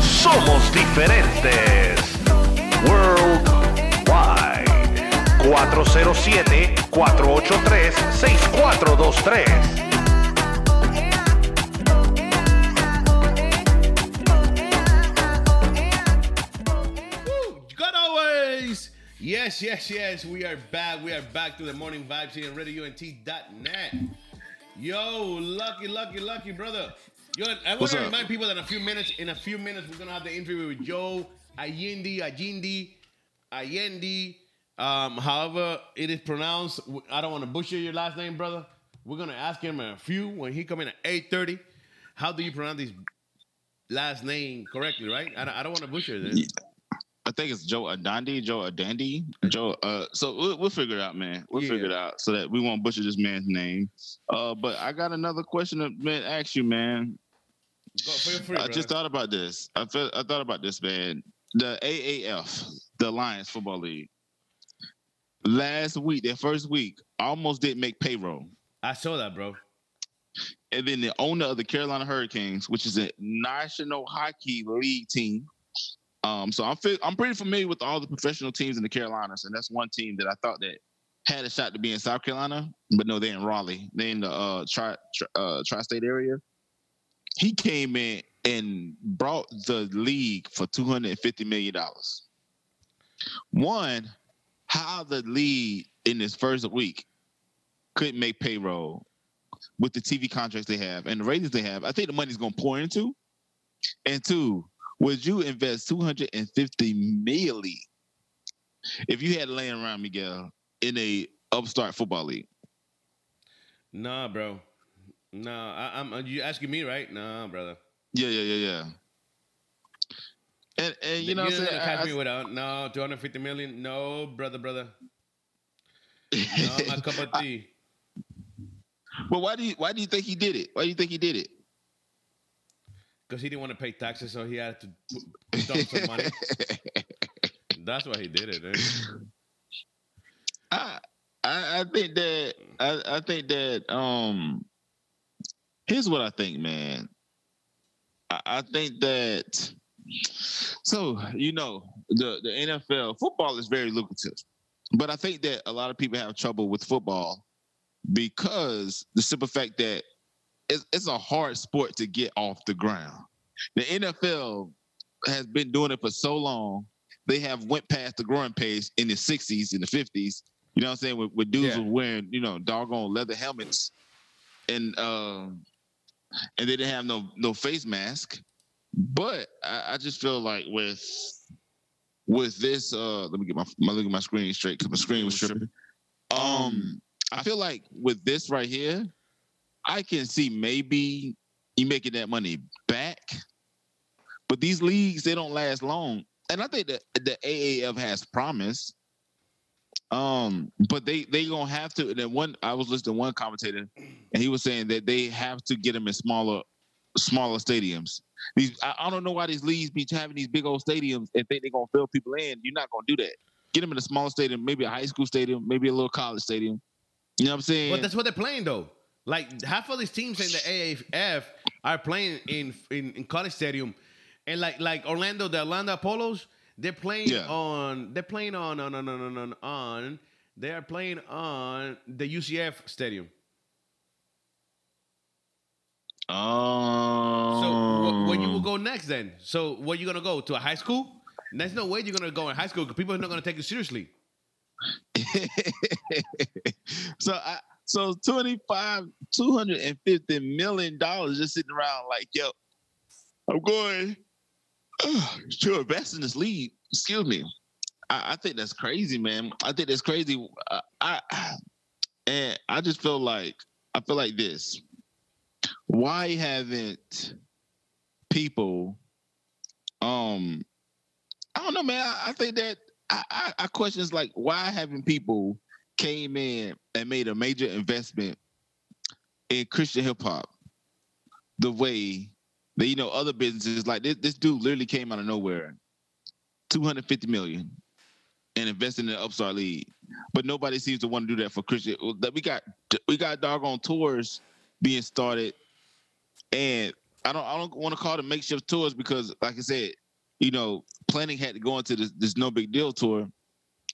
Somos diferentes. Worldwide. 407-483-6423. Good always. Yes, yes, yes. We are back. We are back to the morning vibes here on RadioUNT.net. Yo, lucky, lucky, lucky, brother. Yo, I want What's to up? remind people that in a few minutes, in a few minutes, we're gonna have the interview with Joe Allende, Allende, Allende. Um, however it is pronounced, I don't want to butcher your last name, brother. We're gonna ask him in a few when he come in at eight thirty. How do you pronounce his last name correctly? Right? I don't, I don't want to butcher this. Yeah. I think it's Joe Adandi, Joe Adandi, Joe. Uh, so we'll, we'll figure it out, man. We'll Yeah. figure it out so that we won't butcher this man's name. Uh, but I got another question to man, ask you, man. Go, free, I just thought about this. I felt I thought about this, man. The AAF, the Alliance Football League. Last week, their first week, almost didn't make payroll. I saw that, bro. And then the owner of the Carolina Hurricanes, which is a National Hockey League team. Um, so I'm fi- I'm pretty familiar with all the professional teams in the Carolinas, and that's one team that I thought that had a shot to be in South Carolina, but no, they're in Raleigh. They're in the uh, tri tri- uh, tri-state area. He came in and brought the league for two hundred and fifty million dollars. One, how the league in this first week couldn't make payroll with the TV contracts they have and the ratings they have, I think the money's going to pour into. And two, would you invest 250 million if you had laying around Miguel in a upstart football league? Nah, bro. Nah, I, I'm. Uh, you asking me, right? Nah, brother. Yeah, yeah, yeah, yeah. And and you know what I'm saying? catch I- me without no 250 million. No, brother, brother. No, my cup of tea. but why do you why do you think he did it? Why do you think he did it? Because he didn't want to pay taxes, so he had to put- dump some money. That's why he did it. eh? I, I I think that I, I think that um here's what I think, man. I, I think that so you know the the NFL football is very lucrative, but I think that a lot of people have trouble with football because the simple fact that it's, it's a hard sport to get off the ground. The NFL has been doing it for so long. They have went past the growing pains in the 60s and the 50s. You know what I'm saying? With, with dudes Yeah. were wearing, you know, doggone leather helmets and um and they didn't have no no face mask. But I, I just feel like with with this uh let me get my, my look at my screen straight because my screen was tripping. Um I feel like with this right here, I can see maybe you making that money back. But these leagues, they don't last long. And I think that the AAF has promise. Um, but they they gonna have to. And then one, I was listening to one commentator, and he was saying that they have to get them in smaller, smaller stadiums. These I, I don't know why these leagues be having these big old stadiums and think they're gonna fill people in. You're not gonna do that. Get them in a smaller stadium, maybe a high school stadium, maybe a little college stadium. You know what I'm saying? But that's what they're playing, though. Like half of these teams in the AAF are playing in in, in college stadium, and like like Orlando, the Orlando Apollos, they're playing Yeah. on they're playing on on on on on, on, on they are playing on the UCF stadium. Oh. So wh- where you will go um. next then? So where you gonna go to a high school? There's no way you're gonna go in high school because people are not gonna take you seriously. so I so 25 250 million dollars just sitting around like yo i'm going uh, to invest in this league excuse me. I, I think that's crazy man. I think that's crazy. I and i just feel like i feel like this. Why haven't people um i don't know man. I, I think that I, I, I questions like why haven't people came in and made a major investment in Christian hip hop the way that you know other businesses like this this dude literally came out of nowhere 250 million and invested in the upstart league. But nobody seems to want to do that for Christian. That we got we got doggone tours being started and I don't I don't want to call them makeshift tours because like I said you know planning had to go into this this no big deal tour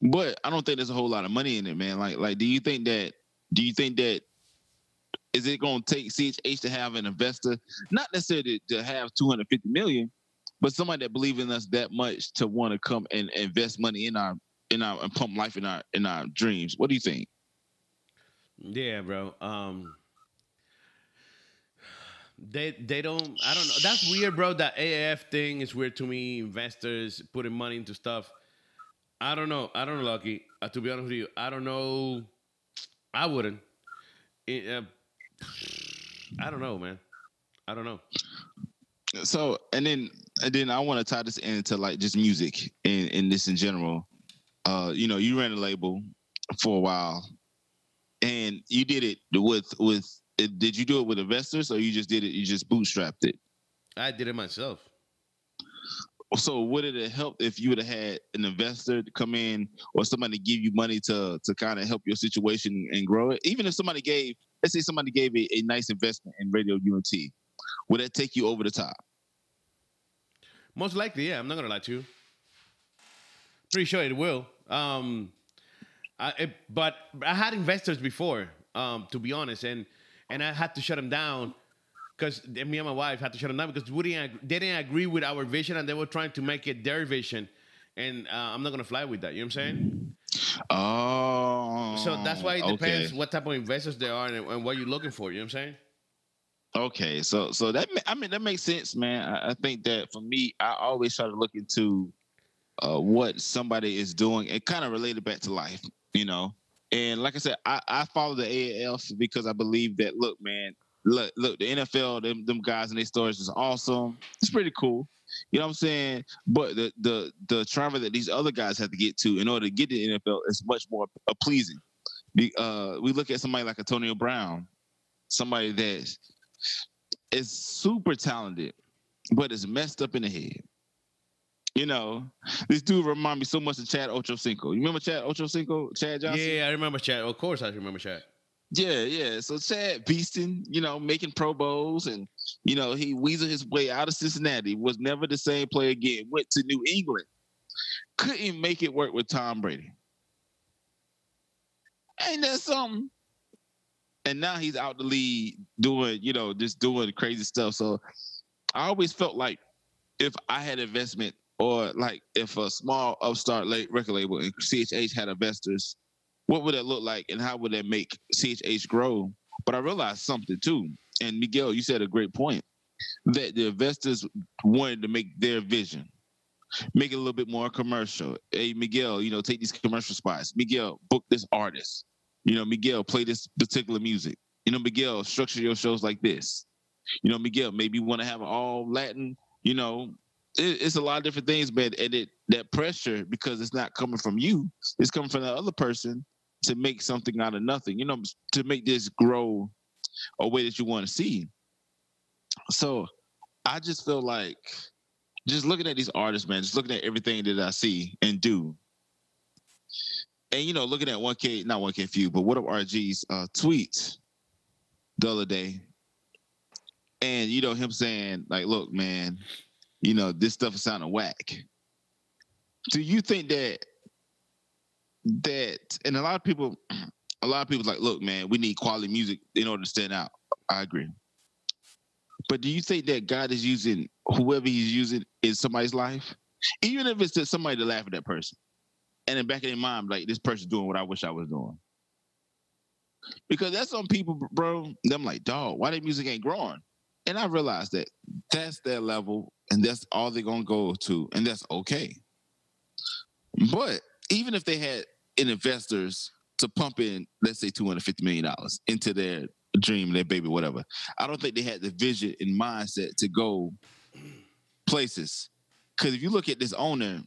but I don't think there's a whole lot of money in it, man. Like, like, do you think that? Do you think that? Is it going to take CHH to have an investor, not necessarily to have 250 million, but somebody that believe in us that much to want to come and invest money in our in our and pump life in our in our dreams? What do you think? Yeah, bro. Um, they they don't. I don't know. That's weird, bro. That AAF thing is weird to me. Investors putting money into stuff. I don't know. I don't know, Lucky. Uh, to be honest with you, I don't know. I wouldn't. It, uh, I don't know, man. I don't know. So, and then and then I want to tie this into like just music and and this in general. Uh, you know, you ran a label for a while, and you did it with with. Did you do it with investors, or you just did it? You just bootstrapped it. I did it myself. So would it have helped if you would have had an investor to come in or somebody give you money to to kind of help your situation and grow it? Even if somebody gave, let's say somebody gave a, a nice investment in Radio UNT, would that take you over the top? Most likely, yeah. I'm not gonna lie to you. Pretty sure it will. Um, I, it, but I had investors before, um, to be honest, and and I had to shut them down because me and my wife had to shut them down because we didn't, they didn't agree with our vision and they were trying to make it their vision, and uh, I'm not gonna fly with that. You know what I'm saying? Oh, So that's why it depends okay. what type of investors they are and, and what you're looking for. You know what I'm saying? Okay, so so that I mean that makes sense, man. I, I think that for me, I always try to look into uh, what somebody is doing and kind of related back to life, you know. And like I said, I, I follow the AAF because I believe that look, man, look, look, the NFL, them them guys and their stories is awesome. It's pretty cool. You know what I'm saying? But the the the travel that these other guys have to get to in order to get to the NFL is much more pleasing. Uh, we look at somebody like Antonio Brown, somebody that is super talented, but is messed up in the head. You know, this dude remind me so much of Chad Ochocinco. You remember Chad Ochocinco? Chad Johnson? Yeah, I remember Chad. Of course, I remember Chad. Yeah, yeah. So Chad Beaston, you know, making Pro Bowls and you know, he weaseled his way out of Cincinnati, was never the same player again, went to New England. Couldn't make it work with Tom Brady. Ain't that something? And now he's out the lead doing, you know, just doing crazy stuff. So I always felt like if I had investment or like if a small upstart late record label and CHH had investors, what would that look like and how would that make CHH grow? But I realized something too. And Miguel, you said a great point that the investors wanted to make their vision, make it a little bit more commercial. Hey, Miguel, you know, take these commercial spots. Miguel, book this artist. You know, Miguel, play this particular music. You know, Miguel, structure your shows like this. You know, Miguel, maybe you want to have all Latin, you know, it, it's a lot of different things, but and it that pressure because it's not coming from you, it's coming from the other person to make something out of nothing. You know, to make this grow a way that you want to see. So I just feel like just looking at these artists, man, just looking at everything that I see and do. And you know, looking at 1K, not 1K Phew, but what up RG's uh tweets. the other day, and you know him saying like, "Look, man, you know this stuff is sounding whack." Do you think that that and a lot of people, a lot of people like, "Look, man, we need quality music in order to stand out." I agree. But do you think that God is using whoever He's using in somebody's life, even if it's just somebody to laugh at that person, and in back of their mind, like this person's doing what I wish I was doing? Because that's some people, bro. Them like, dog, why their music ain't growing? And I realized that that's their level, and that's all they're gonna go to, and that's okay. But even if they had an investors to pump in, let's say, two hundred fifty million dollars into their dream, their baby, whatever, I don't think they had the vision and mindset to go places. Because if you look at this owner,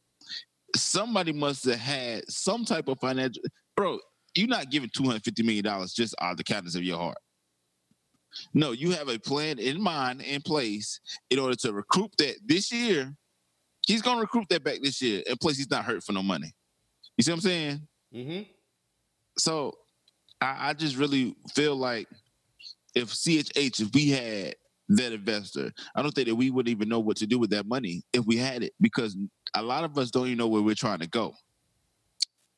somebody must have had some type of financial, bro you're not giving two hundred fifty million dollars just out of the kindness of your heart. No, you have a plan in mind in place in order to recruit that this year. He's gonna recruit that back this year, and plus he's not hurt for no money. You see what I'm saying? Mm-hmm. So I, I just really feel like if CHH, if we had that investor, I don't think that we wouldn't even know what to do with that money if we had it, because a lot of us don't even know where we're trying to go.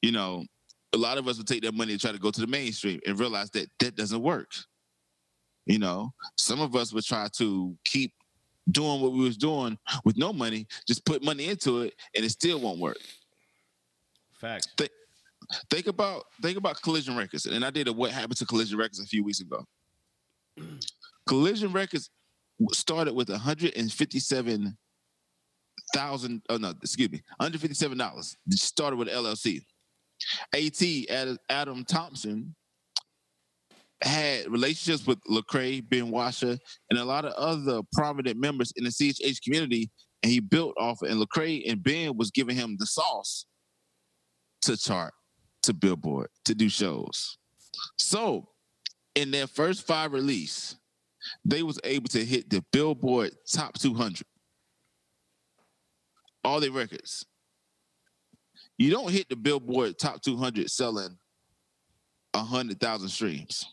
You know, a lot of us would take that money and try to go to the mainstream and realize that that doesn't work. You know, some of us would try to keep doing what we was doing with no money, just put money into it, and it still won't work. Fact. Think, think about think about Collision Records, and I did a what happened to Collision Records a few weeks ago. Collision Records started with 157 thousand. Oh no, excuse me, 157 dollars. Started with LLC. At Adam Thompson had relationships with Lecrae, Ben Washer, and a lot of other prominent members in the CHH community, and he built off. It. And Lecrae and Ben was giving him the sauce to chart, to Billboard, to do shows. So, in their first five release, they was able to hit the Billboard Top 200. All their records. You don't hit the Billboard Top 200 selling 100,000 streams.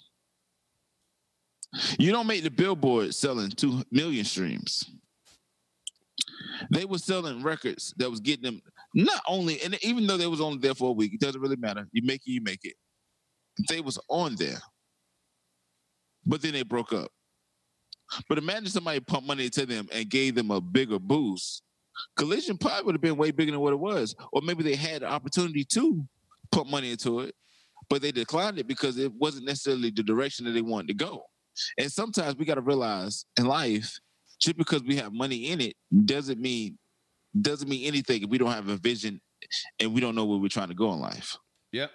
You don't make the Billboard selling 2 million streams. They were selling records that was getting them not only, and even though they was only there for a week, it doesn't really matter. You make it, you make it. They was on there. But then they broke up. But imagine somebody pumped money into them and gave them a bigger boost Collision probably would have been way bigger than what it was. Or maybe they had the opportunity to put money into it, but they declined it because it wasn't necessarily the direction that they wanted to go. And sometimes we got to realize in life, just because we have money in it doesn't mean doesn't mean anything if we don't have a vision and we don't know where we're trying to go in life. Yep.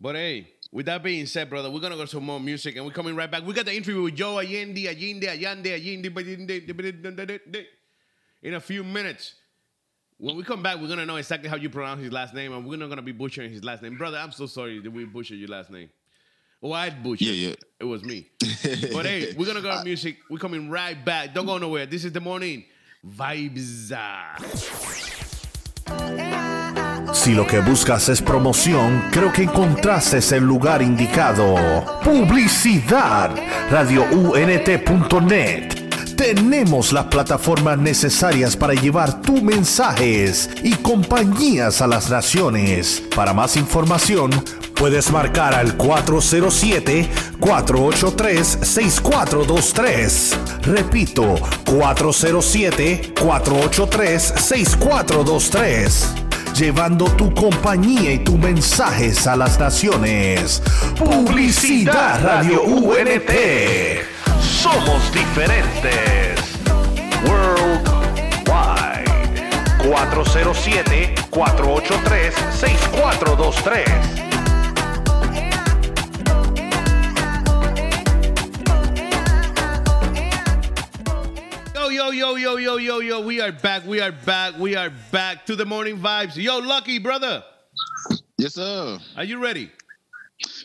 But hey, with that being said, brother, we're gonna go to some more music and we're coming right back. We got the interview with Joe Allende, Allende, Allende, Allende, in a few minutes. When we come back, we're gonna know exactly how you pronounce his last name, and we're not gonna be butchering his last name, brother. I'm so sorry that we butchered your last name. I butchered. Yeah, yeah. It was me. but hey, we're gonna go to music. We're coming right back. Don't go nowhere. This is the morning vibes. Si lo que buscas es promoción, creo que encontraste el lugar indicado. Publicidad. RadioUNT.net tenemos las plataformas necesarias para llevar tus mensajes y compañías a las naciones. Para más información, puedes marcar al 407-483-6423. Repito, 407-483-6423 llevando tu compañía y tus mensajes a las naciones. Publicidad Radio UNT somos diferentes. Worldwide. 407-483-6423. Yo, yo, yo, yo, yo, yo. We are back. We are back. We are back to the morning vibes. Yo, Lucky, brother. Yes, sir. Are you ready?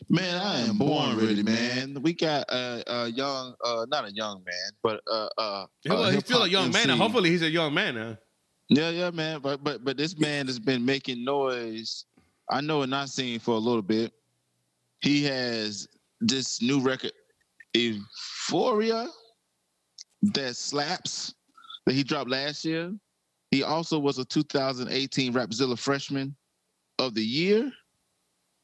Man, I am born ready, man. We got a, a young, uh, not a young man, but uh, uh, well, he's still a young MC. man. Hopefully, he's a young man. Huh? Yeah, yeah, man. But but but this man has been making noise. I know, and not seen for a little bit. He has this new record Euphoria that slaps that he dropped last year. He also was a 2018 Rapzilla Freshman of the Year,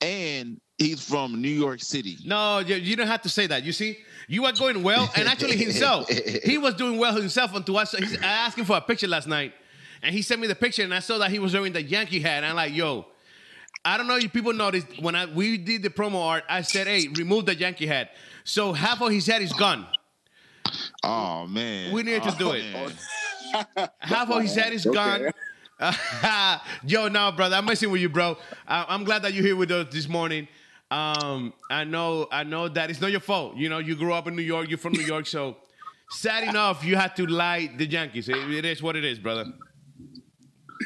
and he's from New York City. No, you, don't have to say that. You see, you are going well, and actually himself, he was doing well himself until I, saw, he's, him for a picture last night, and he sent me the picture, and I saw that he was wearing the Yankee hat, and I'm like, yo. I don't know if people noticed when I we did the promo art. I said, "Hey, remove the Yankee hat." So half of his head is gone. Oh man, We need to Oh, do it. man. Half of his head is Okay. gone. Yo, no, brother, I'm messing with you, bro. I- I'm glad that you're here with us this morning. Um, I know, I know that it's not your fault. You know, you grew up in New York. You're from New York, so sad enough you had to lie the Yankees. It- it is what it is, brother.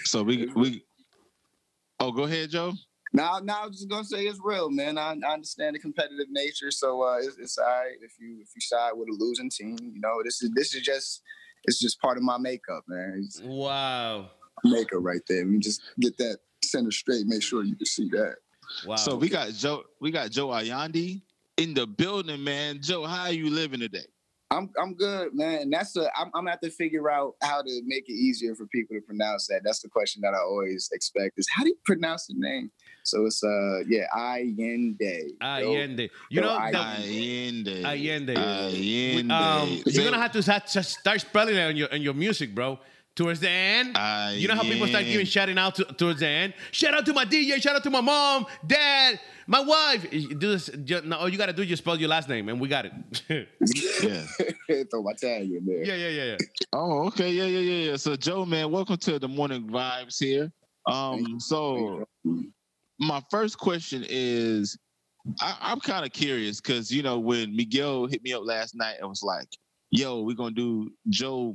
So we we. Oh, go ahead, Joe. Now, now, I'm just gonna say it's real, man. I, I understand the competitive nature, so uh, it's, it's all right if you if you side with a losing team. You know, this is this is just it's just part of my makeup, man. It's Wow, makeup right there. We just get that center straight. Make sure you can see that. wow. So we got Joe. We got Joe Ayandi in the building, man. Joe, how are you living today? I'm I'm good, man. And that's a I'm I'm gonna have to figure out how to make it easier for people to pronounce that. That's the question that I always expect is how do you pronounce the name? So it's uh yeah, Allende. Allende. You know, I- the- Allende. Allende. Allende. um, you're gonna have to start, start spelling it on your on your music, bro. Towards the end, you know how people start giving shouting out to, towards the end. Shout out to my DJ. Shout out to my mom, dad, my wife. You Do this. ju- no, all you gotta do is just spell your last name, and we got it. Yeah. Throw my tag in there. yeah, yeah, yeah, yeah. Oh, okay. Yeah, yeah, yeah, yeah. So, Joe, man, welcome to the morning vibes here. Um, so my first question is, I, I'm kind of curious because you know when Miguel hit me up last night, I was like, "Yo, we're gonna do Joe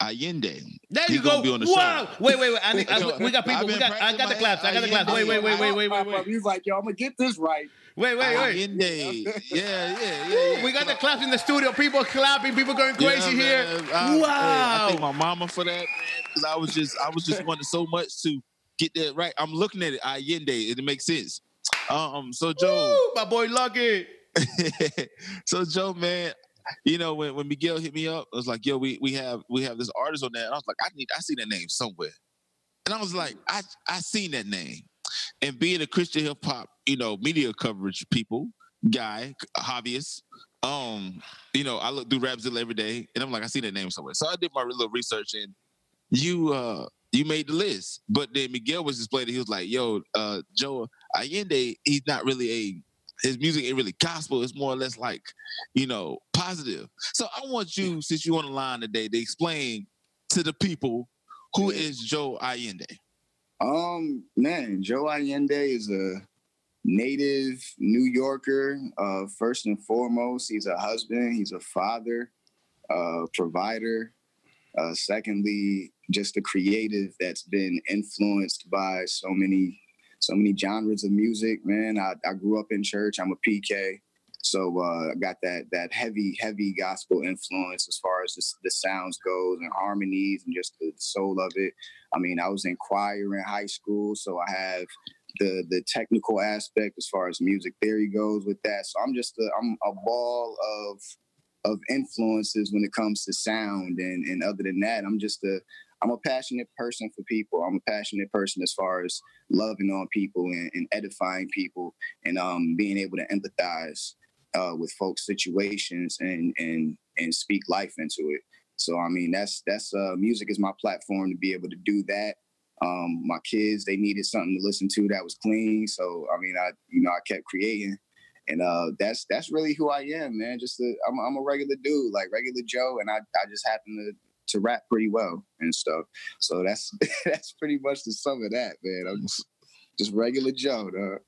Allende." There He's you go. be on the wow. show. Wait, wait, wait. I, think- I- we got people. We got. I got the claps. I got the claps. Wait, wait, wait, wait, wait, wait, wait. He's like, yo, I'm gonna get this right. Wait, wait, wait. Allende. Yeah, yeah, yeah, yeah. We got the claps in the studio. People clapping. People going crazy Yeah, here. man. I, hey, I wow. thank my mama for that, man, because I was just I was just wanting so much to get that right. I'm looking at it, Allende, and it makes sense. Um, so Joe, Woo, my boy Lucky. so Joe, man, you know when, when Miguel hit me up, I was like, "Yo, we we have we have this artist on there," and I was like, "I need I see that name somewhere," and I was like, "I I seen that name," and being a Christian hip hop, you know, media coverage people guy, hobbyist. Um, you know, I look through Rapzilla every day, and I'm like, I see that name somewhere. So I did my little research, and you uh you made the list. But then Miguel was displayed. He was like, "Yo, uh, Joe Allende, he's not really a his music ain't really gospel. It's more or less like, you know, positive." So I want you, since you on the line today, to explain to the people who is Joe Allende. Um, man, Joe Allende is a native New Yorker. Uh, first and foremost, he's a husband, he's a father, uh, provider. Uh, secondly, just the creative that's been influenced by so many, so many genres of music. Man, I, I grew up in church. I'm a PK, so uh, I got that that heavy, heavy gospel influence as far as the, the sounds goes and harmonies and just the soul of it. I mean, I was in choir in high school, so I have the the technical aspect as far as music theory goes with that. So I'm just a, I'm a ball of of influences when it comes to sound, and and other than that, I'm just a I'm a passionate person for people. I'm a passionate person as far as loving on people and, and edifying people, and um, being able to empathize uh, with folks' situations and and and speak life into it. So I mean, that's that's uh, music is my platform to be able to do that. Um, my kids they needed something to listen to that was clean, so I mean, I you know I kept creating, and uh, that's that's really who I am, man. Just I'm I'm a regular dude, like regular Joe, and I I just happen to to rap pretty well and stuff. So that's that's pretty much the sum of that, man. I'm just, just regular Joe, dog.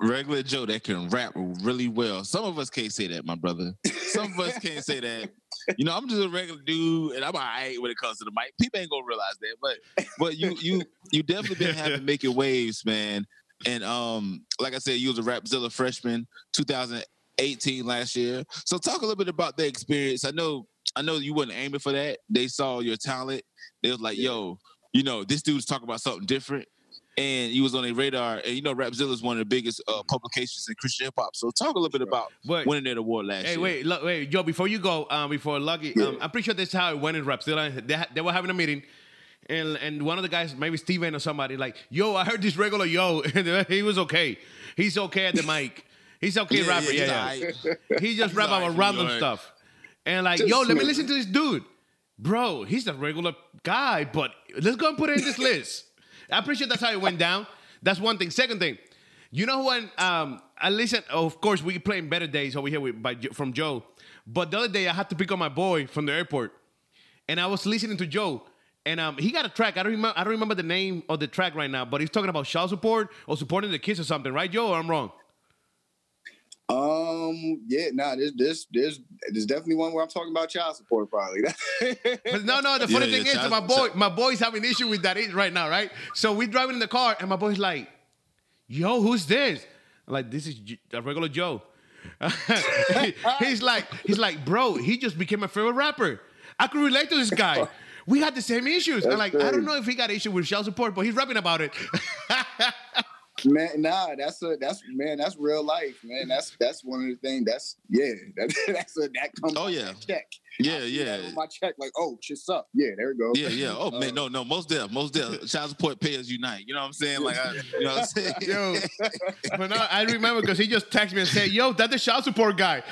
Regular Joe that can rap really well. Some of us can't say that, my brother. Some of us can't say that. You know, I'm just a regular dude, and I'm alright when it comes to the mic. People ain't gonna realize that, but but you you you definitely been having making waves, man. And um, like I said, you was a Rapzilla freshman, 2018 last year. So talk a little bit about the experience. I know I know you wasn't aiming for that. They saw your talent. They was like, Yeah. yo, you know, this dude's talking about something different. and you was on a radar. And you know, Rapzilla is one of the biggest uh, publications in Christian hip hop. So talk a little bit about Wait. winning that award last Hey, year. Hey, wait, look, wait, Joe. Before you go, um, before Lucky, um, I'm pretty sure this is how it went in Rapzilla. They, they were having a meeting, and and one of the guys, maybe Steven or somebody, like, yo, I heard this regular yo, he was okay. He's okay at the mic. He's okay Yeah, rapper. yeah, Yeah, yeah. alright. He just rap about random stuff, and like, Just yo, let me listen to this dude, bro. He's a regular guy, but let's go and put it in this list. I appreciate that's how it went down. That's one thing. Second thing, you know when um I listen. Of course, we playing better days over here with by from Joe, but the other day I had to pick up my boy from the airport, and I was listening to Joe. And um, he got a track. I don't remember. I don't remember the name of the track right now. But he's talking about child support or supporting the kids or something, right, Joe? Or I'm wrong. Um, yeah, nah, there's this there's there's definitely one where I'm talking about child support probably. But no, no. The funny yeah, thing is, child- my boy, my boy's having an issue with that right now, right? So we're driving in the car, and my boy's like, "Yo, who's this?" I'm like, "This is J- a regular Joe." he's like, he's like, bro, he just became my favorite rapper. I could relate to this guy. We had the same issues. I'm That's like, I don't know if he got issue with child support, but he's rapping about it. man, nah, that's a that's man, that's real life, man. That's that's one of the things. That's yeah, that, that's a that comes. Oh, yeah. check. Yeah, I yeah. my check, like, oh, shit's up. Yeah, there we go. Yeah, yeah. Oh Uh, man, no, no, most deaf, most deaf. Child support payers unite. You know what I'm saying? Like, I, you know what I'm saying? Yo, but no, I remember because he just texted me and said, "Yo, that's the child support guy."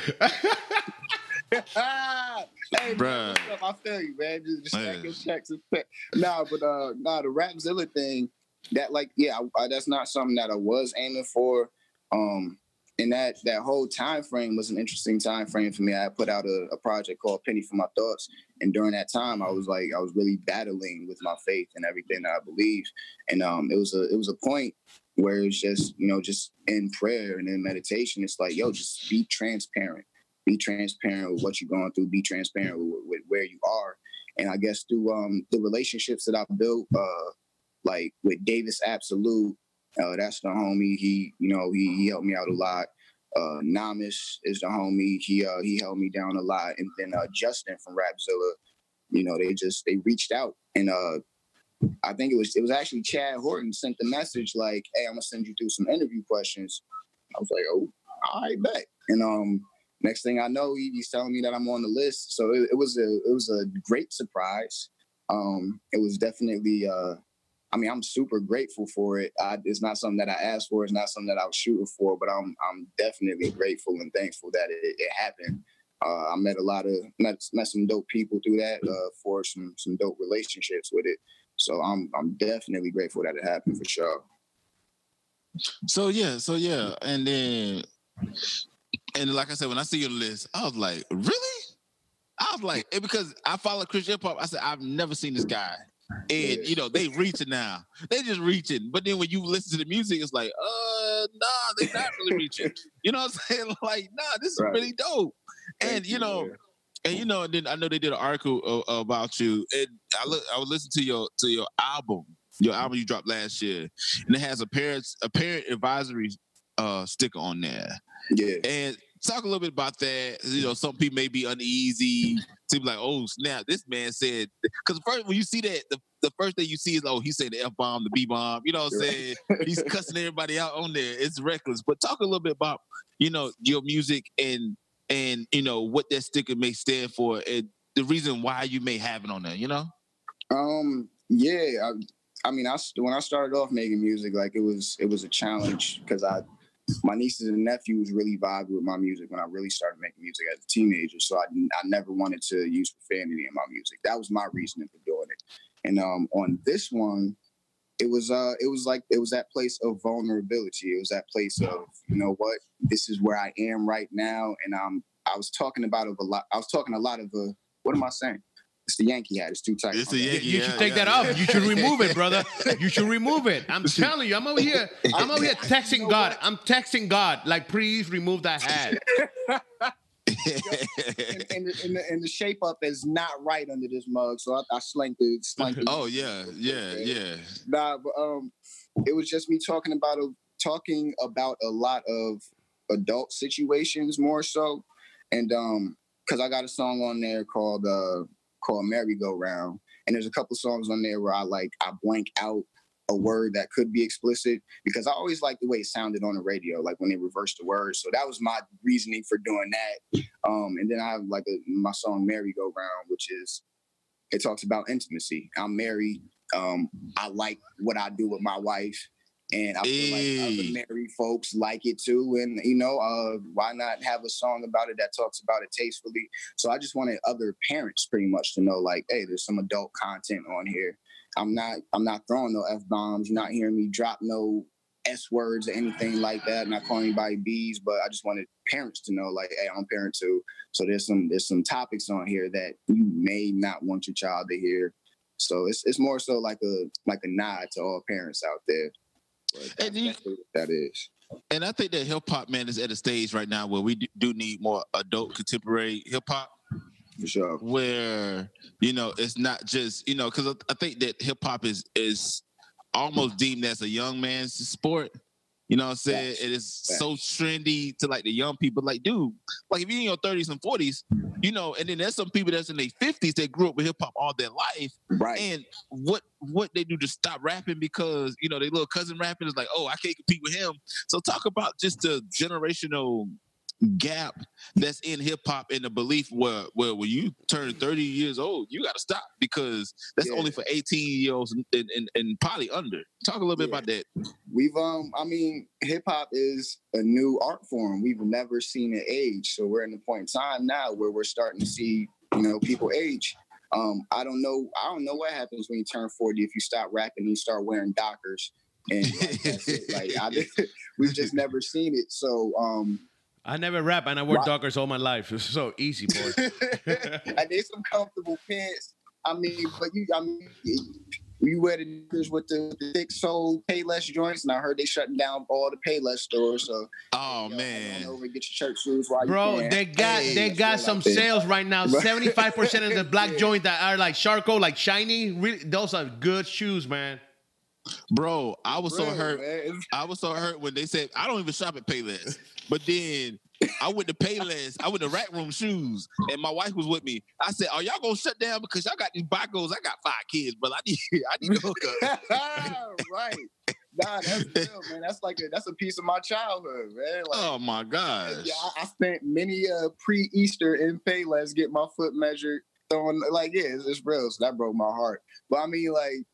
Hey, Bruh. man? I feel you, man. Just, just Man. your checks. And. Nah, but uh, nah, the Rapzilla thing, that like, yeah, I, I, that's not something that I was aiming for. Um, and that that whole time frame was an interesting time frame for me. I put out a, a project called Penny for My Thoughts, and during that time, I was like, I was really battling with my faith and everything that I believe. And um, it was a it was a point where it's just you know just in prayer and in meditation, it's like, yo, just be transparent be transparent with what you're going through, be transparent with, with where you are. And I guess through um, the relationships that I've built, uh, like with Davis Absolute, uh, that's the homie. He, you know, he, he helped me out a lot. Uh, Namis is the homie. He uh, he held me down a lot. And then uh, Justin from Rapzilla, you know, they just they reached out and uh, I think it was it was actually Chad Horton sent the message like, "Hey, I'm gonna send you through some interview questions." I was like, "Oh, right, bet." And um, next thing I know, he, he's telling me that I'm on the list. So it, it was a it was a great surprise. Um, it was definitely. Uh, I mean, I'm super grateful for it. I, it's not something that I asked for. It's not something that I was shooting for. But I'm I'm definitely grateful and thankful that it, it happened. Uh, I met a lot of met, met some dope people through that. Uh, for some some dope relationships with it. So I'm I'm definitely grateful that it happened for sure. So yeah, so yeah, and then and like I said, when I see your list, I was like, really? I was like, because I follow Christian hip hop, I said I've never seen this guy, and you know they reaching now, they just reaching. But then when you listen to the music, it's like, uh, nah, they not really reaching. You know what I'm saying? Like, nah, this is Right. really dope. And you know, man. and you know, and then I know they did an article uh, about you, and I look, I was listening to your to your album, your album you dropped last year, and it has a parents a parent advisory uh sticker on there. yeah. And talk a little bit about that. You know, some people may be uneasy. Be like, oh snap, this man said because first when you see that, the, the first thing you see is oh he said the f bomb, the b bomb. You know what I'm Right. saying? He's cussing everybody out on there. It's reckless. But talk a little bit about you know your music and and you know what that sticker may stand for and the reason why you may have it on there. You know? Um, yeah, I, I mean, I when I started off making music, like it was it was a challenge because I my nieces and nephews really vibed with my music when I really started making music as a teenager. So I I never wanted to use profanity in my music. That was my reasoning for doing it. And um, on this one, it was uh it was like it was that place of vulnerability. It was that place of you know what this is where I am right now, and um I was talking about a lot. I was talking a lot of uh what am I saying? It's the Yankee hat. It's too tight. It's the bad. Yankee You Yeah, should take yeah, that yeah. off. You should remove it, brother. You should remove it. I'm telling you, I'm over here. I'm over here texting know God. what? I'm texting God. Like, please remove that hat. and, and, the, and, the, and the shape up is not right under this mug, so I, I slanked it. Slanked it. oh yeah, yeah, yeah. Nah, but um, it was just me talking about a, talking about a lot of adult situations more so, and um, because I got a song on there called uh called Merry Go Round, and there's a couple songs on there where I like I blank out a word that could be explicit because I always like the way it sounded on the radio, like when they reversed the words. So that was my reasoning for doing that. Um, and then I have like a, my song "Merry Go Round," which is it talks about intimacy. I'm married. Um, I like what I do with my wife. And I feel like Hey. other married folks like it too. And you know, uh, why not have a song about it that talks about it tastefully? So I just wanted other parents pretty much to know, like, hey, there's some adult content on here. I'm not I'm not throwing no F bombs. You're not hearing me drop no S words or anything like that. Not calling anybody B's, but I just wanted parents to know, like, hey, I'm a parent too. So there's some there's some topics on here that you may not want your child to hear. So it's it's more so like a like a nod to all parents out there. That's, you- that is. And I think that hip hop man is at a stage right now where we do- do need more adult contemporary hip hop, For sure. where you know it's not just you know because I, I think that hip hop is is almost deemed as a young man's sport. You know what I'm saying? It is so trendy to like the young people. Like, dude, like if you're in your 30s and 40s, you know, and then there's some people that's in their 50s that grew up with hip hop all their life. Right. And what what they do to stop rapping because you know their little cousin rapping is like, oh, I can't compete with him. So talk about just the generational gap that's in hip hop and the belief where where when you turn 30 years old, you gotta stop because that's Yeah. only for 18 year olds and, and, and probably under. Talk a little bit Yeah. about that. We've um I mean hip hop is a new art form. We've never seen it age. So we're in the point in time now where we're starting to see, you know, people age. Um I don't know I don't know what happens when you turn 40 if you stop rapping and you start wearing dockers and like, like I we've just never seen it. So um I never rap and I wear Right. dockers all my life. It's so easy, boy. I there's some comfortable pants. I mean, but you, I mean, you wear the knickers with the, the thick sole Payless joints, and I heard they shutting down all the Payless stores. So, Oh you know, man. over and get your church shoes while Bro, you can. they got Hey, they that's got some out there. sales right now. Seventy five percent of the black Yeah. joints that are like charcoal, like shiny. Really, those are good shoes, man. Bro, I was so hurt. man. I was so hurt when they said I don't even shop at Payless. But then I went to Payless. I went to Rack Room Shoes, and my wife was with me. I said, "Are y'all gonna shut down because y'all got these bicos? I got five kids, but I need I need to hook up." right. Nah, that's real, man. That's like a, that's a piece of my childhood, man. Like, Oh my gosh. Yeah, I, I spent many uh pre-Easter in Payless get my foot measured. Throwing like yeah, it's, it's real. So that broke my heart. But I mean, like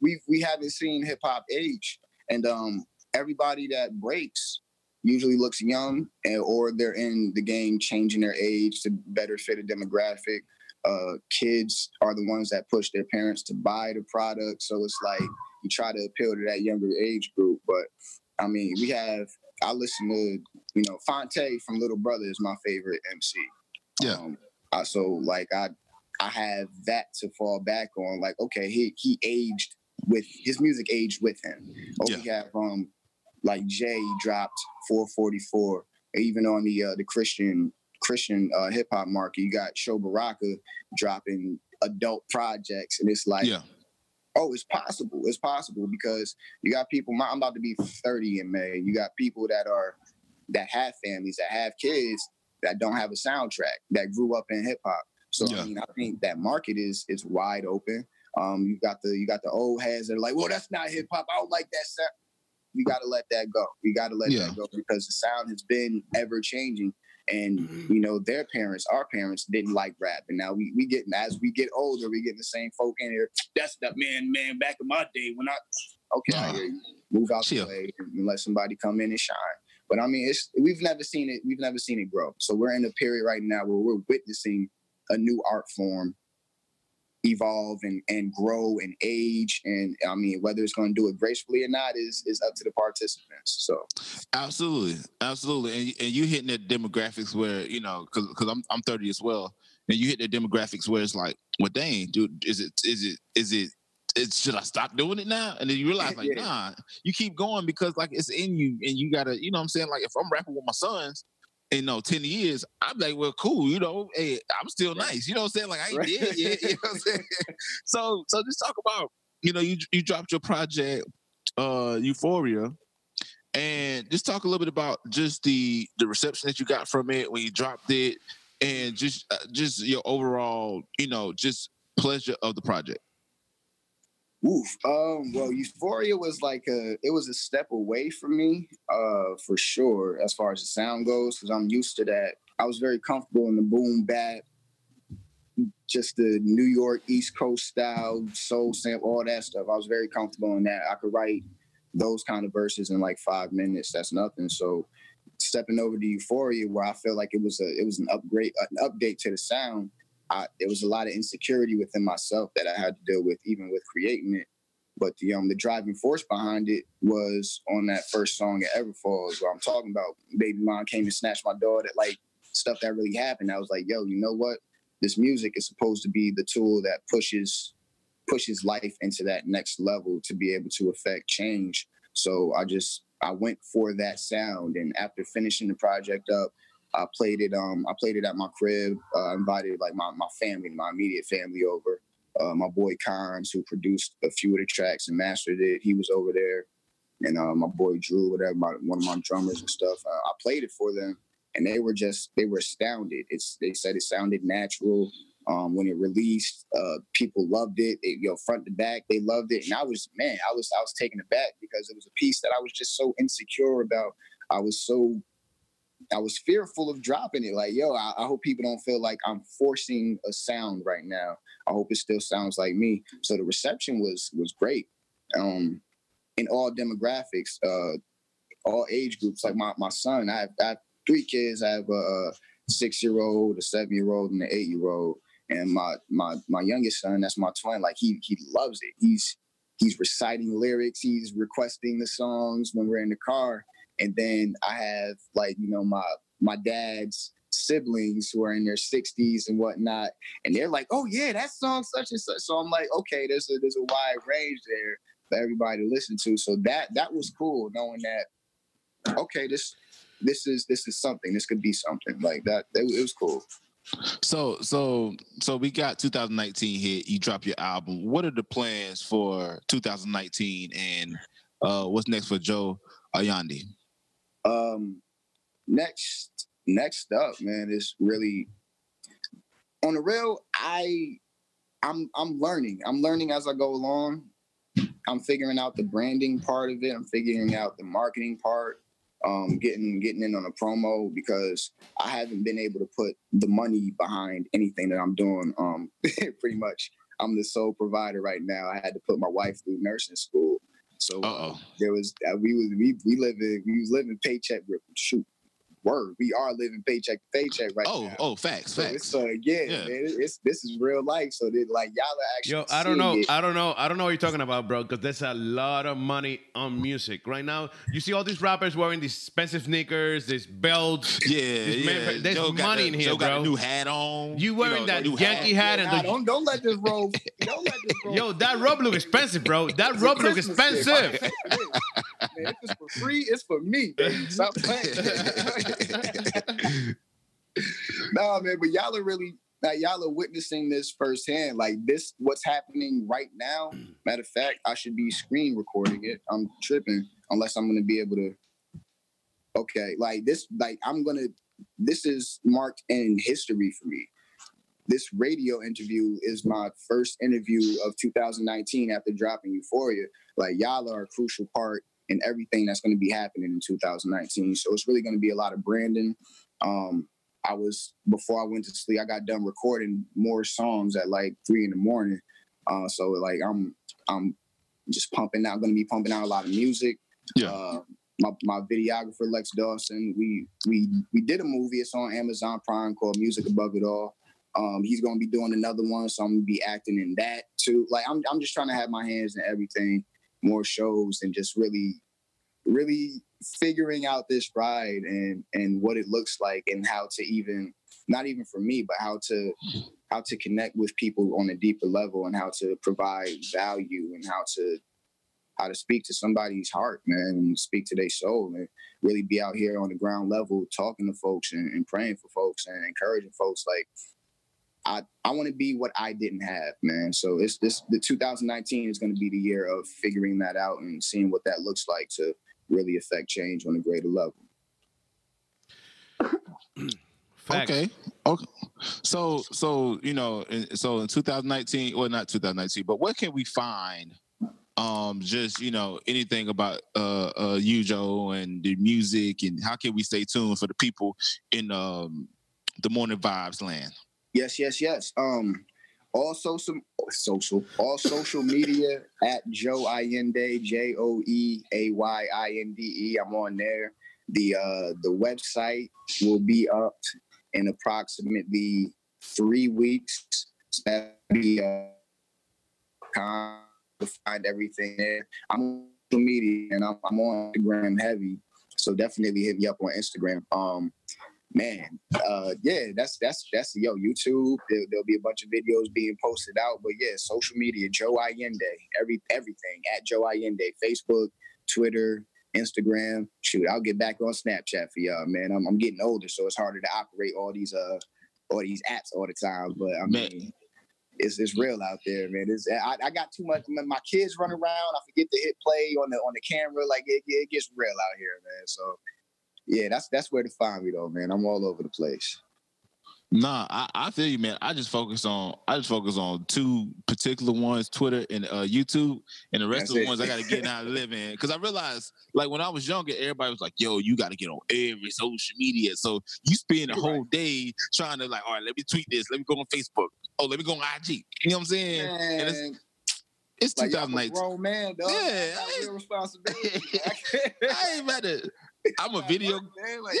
we we haven't seen hip hop age, and um everybody that breaks usually looks young, and or they're in the game changing their age to better fit a demographic. Uh, kids are the ones that push their parents to buy the product, so it's like you try to appeal to that younger age group. But I mean, we have I listen to you know Phonte from Little Brother is my favorite MC. Yeah. Um, I, so like I I have that to fall back on. Like okay, he he aged with his music aged with him. Or we have um like Jay dropped 444. Even on the uh, the Christian Christian uh, hip hop market, you got Sho Baraka dropping adult projects, and it's like Yeah. oh, it's possible. It's possible because you got people. my- I'm about to be 30 in May. You got people that are that have families, that have kids, that don't have a soundtrack, that grew up in hip hop. So Yeah. I mean, I think that market is is wide open. Um, you got the you got the old heads that are like, well, that's not hip hop. I don't like that sound. We got to let that go. We got to let Yeah. that go because the sound has been ever changing. And you know, their parents, our parents, didn't like rap, and now we we getting as we get older, we getting the same folk in here. That's the man, man. Back in my day, when I okay, I hear you. move out Chill. the way and let somebody come in and shine. But I mean, it's we've never seen it. We've never seen it grow. So we're in a period right now where we're witnessing a new art form evolve and and grow and age. And I mean, whether it's going to do it gracefully or not is is up to the participants. So Absolutely, absolutely, and and you hitting the demographics where you know because because I'm I'm 30 as well, and you hit the demographics where it's like, well, dang, dude, is it is it is it it's should I stop doing it now? And then you realize like, Yeah. nah, you keep going because like it's in you, and you gotta, you know, what I'm saying like if I'm rapping with my sons. In know, 10 years, I'm like, well, cool, you know, hey, I'm still Right. nice. You know what I'm saying? Like I ain't Right. dead yet. You know what I'm saying? so so just talk about, you know, you you dropped your project uh Euphoria and just talk a little bit about just the the reception that you got from it when you dropped it and just uh, just your overall you know just pleasure of the project Oof. Um, well, Euphoria was like a it was a step away from me, uh, for sure, as far as the sound goes, because I'm used to that. I was very comfortable in the boom bap, just the New York East Coast style, soul sample, all that stuff. I was very comfortable in that. I could write those kind of verses in like five minutes. That's nothing. So stepping over to Euphoria, where I felt like it was a it was an upgrade, an update to the sound. I, there was a lot of insecurity within myself that I had to deal with, even with creating it. But the um the driving force behind it was on that first song at Everfalls, where I'm talking about baby mom came and snatched my daughter, like stuff that really happened. I was like, yo, you know what? This music is supposed to be the tool that pushes pushes life into that next level to be able to affect change. So I just I went for that sound, and after finishing the project up, I played it. Um, I played it at my crib. Uh, invited like my my family, my immediate family over. Uh, my boy Carnes, who produced a few of the tracks and mastered it, he was over there, and uh, my boy Drew, whatever, my, one of my drummers and stuff. Uh, I played it for them, and they were just they were astounded. It's they said it sounded natural. Um, when it released, uh, people loved it. it. You know, front to back, they loved it, and I was man, I was I was taken aback because it was a piece that I was just so insecure about. I was so I was fearful of dropping it. Like, yo, I, I, hope people don't feel like I'm forcing a sound right now. I hope it still sounds like me. So the reception was was great. Um, in all demographics, uh, all age groups. Like my my son, I have, I have three kids. I have a, six year old, a seven year old, and an eight year old. And my my my youngest son, that's my twin. Like he he loves it. He's he's reciting lyrics. He's requesting the songs when we're in the car and then I have like, you know, my my dad's siblings who are in their 60s and whatnot. And they're like, oh yeah, that song such and such. So I'm like, okay, there's a there's a wide range there for everybody to listen to. So that that was cool knowing that okay, this this is this is something. This could be something. Like that. It, was cool. So so so we got 2019 here. You drop your album. What are the plans for 2019 and uh what's next for Joe Ayinde? Um, next, next up, man, is really on the real. I, I'm, I'm learning. I'm learning as I go along. I'm figuring out the branding part of it. I'm figuring out the marketing part. Um, getting getting in on a promo because I haven't been able to put the money behind anything that I'm doing. Um, pretty much, I'm the sole provider right now. I had to put my wife through nursing school, so Uh-oh. there was uh, we was we we living we was living paycheck shoot word. We are living paycheck to paycheck right oh, now. Oh, facts, so facts. It's, uh, yeah, yeah. Man, it's this is real life. So that like y'all are actually. Yo, I don't know, it. I don't know, I don't know what you're talking about, bro. Because there's a lot of money on music right now. You see all these rappers wearing these expensive sneakers, these belts. Yeah, yeah. Man, there's Joe money the, in here, Joe bro. Got a new hat on. You wearing you know, that Yankee hat, hat and nah, the, don't don't let this robe. Don't let this robe. Yo, that robe look expensive, bro. That robe look expensive. Man, if it's for free, it's for me. Baby. Stop playing. nah, man, but y'all are really like y'all are witnessing this firsthand. Like this, what's happening right now. Mm. Matter of fact, I should be screen recording it. I'm tripping unless I'm gonna be able to. Okay, like this, like I'm gonna. This is marked in history for me. This radio interview is my first interview of 2019 after dropping Euphoria. Like y'all are a crucial part in everything that's going to be happening in 2019. So it's really going to be a lot of branding, um, I was before I went to sleep. I got done recording more songs at like three in the morning. Uh, so like I'm I'm just pumping out. Going to be pumping out a lot of music. Yeah. Uh, my, my videographer Lex Dawson. We we we did a movie. It's on Amazon Prime called Music Above It All. Um, he's gonna be doing another one, so I'm gonna be acting in that too. Like I'm I'm just trying to have my hands in everything, more shows, and just really, really figuring out this ride and and what it looks like and how to even not even for me but how to how to connect with people on a deeper level and how to provide value and how to how to speak to somebody's heart man and speak to their soul and really be out here on the ground level talking to folks and, and praying for folks and encouraging folks. Like I, I want to be what I didn't have, man. So it's this the 2019 is going to be the year of figuring that out and seeing what that looks like to really affect change on a greater level. Okay. Okay. So so you know so in 2019 or not 2019, but what can we find um, just you know anything about uh, uh, you, Joe, and the music, and how can we stay tuned for the people in um, the morning vibes land? Yes, yes, yes. Um, all social, social, all social media at Joe Ayinde, J O E A Y I N D E. I'm on there. The uh, the website will be up in approximately three weeks. That'll be uh, to find everything there. I'm on social media and I'm, I'm on Instagram heavy, so definitely hit me up on Instagram. Um, man, uh, yeah, that's that's that's yo YouTube. There, will be a bunch of videos being posted out, but yeah, social media, Joe Ayinde, every everything at Joe Ayinde, Facebook, Twitter, Instagram. Shoot, I'll get back on Snapchat for y'all, man. I'm, I'm getting older, so it's harder to operate all these uh all these apps all the time. But I mean, Man. it's it's real out there, man. It's I, I got too much. My kids run around. I forget to hit play on the on the camera. Like it, it gets real out here, man. So yeah, that's that's where to find me though, man. I'm all over the place. Nah, I, I feel you, man. I just focus on I just focus on two particular ones, Twitter and uh, YouTube, and the rest That's of the it. ones I got to get now to live in. Because I realized, like when I was younger, everybody was like, "Yo, you got to get on every social media." So you spend a whole day trying to like, all right, let me tweet this, let me go on Facebook, oh, let me go on IG. You know what I'm saying? And it's, like, 2019. grown man, dog. Yeah, I I- real responsibility. I ain't about to. I'm a video.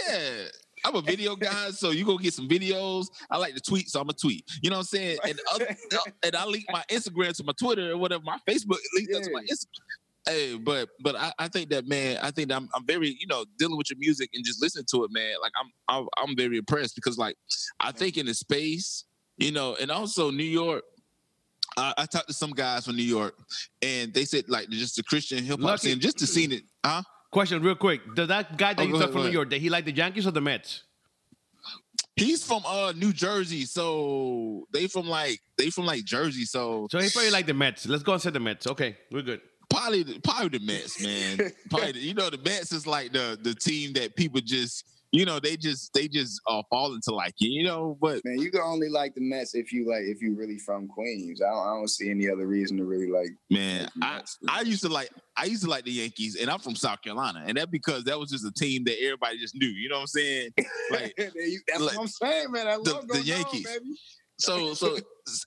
Yeah. I'm a video guy, so you go get some videos. I like to tweet, so I'm a tweet. You know what I'm saying? And other, and I link my Instagram to my Twitter or whatever, my Facebook linked up to my Instagram. Hey, but but I, I think that man, I think that I'm I'm very you know dealing with your music and just listening to it, man. Like I'm I'm, I'm very impressed because like I think in the space, you know, and also New York. I, I talked to some guys from New York, and they said like just the Christian hip hop scene, just to see it, huh? Question, real quick. Does that guy that Oh, you took from New. York, did he like the Yankees or the Mets? He's from uh New Jersey, so they from like they from like Jersey, so So he probably like the Mets. Let's go and say the Mets. Okay, we're good. probably the- probably the Mets, man. probably the- you know the Mets is like the the team that people just you know they just they just uh, fall into like you know. But Man, you can only like the Mets if you like if you really from Queens. I don't, I don't see any other reason to really like. man, I I used to like I used to like the Yankees, and I'm from South Carolina, and that because that was just a team that everybody just knew. You know what I'm saying? Like That's like, what I'm saying, man. That the- the gone, Yankees. So so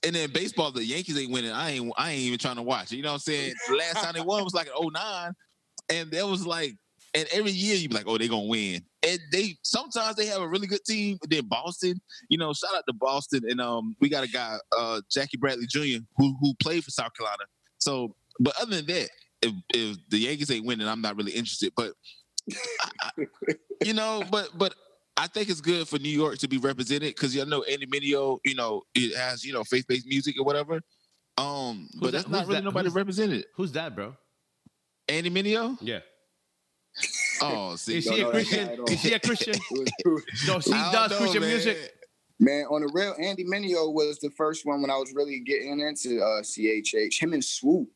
and then baseball, the Yankees ain't winning. I ain't I ain't even trying to watch. You know what I'm saying? The last time they won was like in 09. And that was like, and every year you be like, oh, they're gonna win. And they sometimes they have a really good team. But then Boston, you know, shout out to Boston. And um we got a guy, uh Jackie Bradley Jr., who who played for South Carolina. So but other than that, if if the Yankees ain't winning, I'm not really interested. But I- I- you know, but but I think it's good for New York to be represented because you know Andy Mineo, you know, it has you know faith based music or whatever. Um, Who's but that- that's not really that- nobody who's- represented. Who's that, bro? Andy Mineo. Yeah. Oh, see, Is Don't a Christian? guy at all. Is she a Christian? It was- No, he does know, Christian man. music. Man, on the real, Andy Mineo was the first one when I was really getting into uh, CHH. Him and Swoope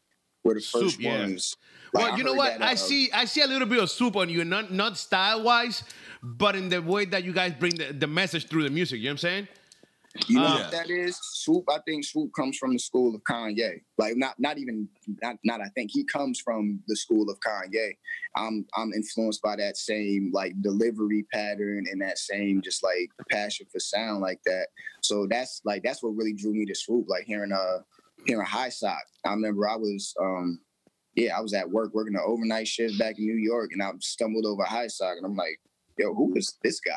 were the first Swoope, yeah. ones. Like, Well, I you know what? that, I uh, see. I see a little bit of Swoope on you, not not style wise, but in the way that you guys bring the, the message through the music. You know what I'm saying? You know Uh, what that is? Swoope. I think Swoope comes from the school of Kanye. Like not not even not not. I think he comes from the school of Kanye. I'm I'm influenced by that same like delivery pattern and that same just like passion for sound like that. So that's like that's what really drew me to Swoope. Like hearing uh hearing High Sock. I remember I was um yeah I was at work working an overnight shift back in New York and I stumbled over High Sock and I'm like yo who is this guy?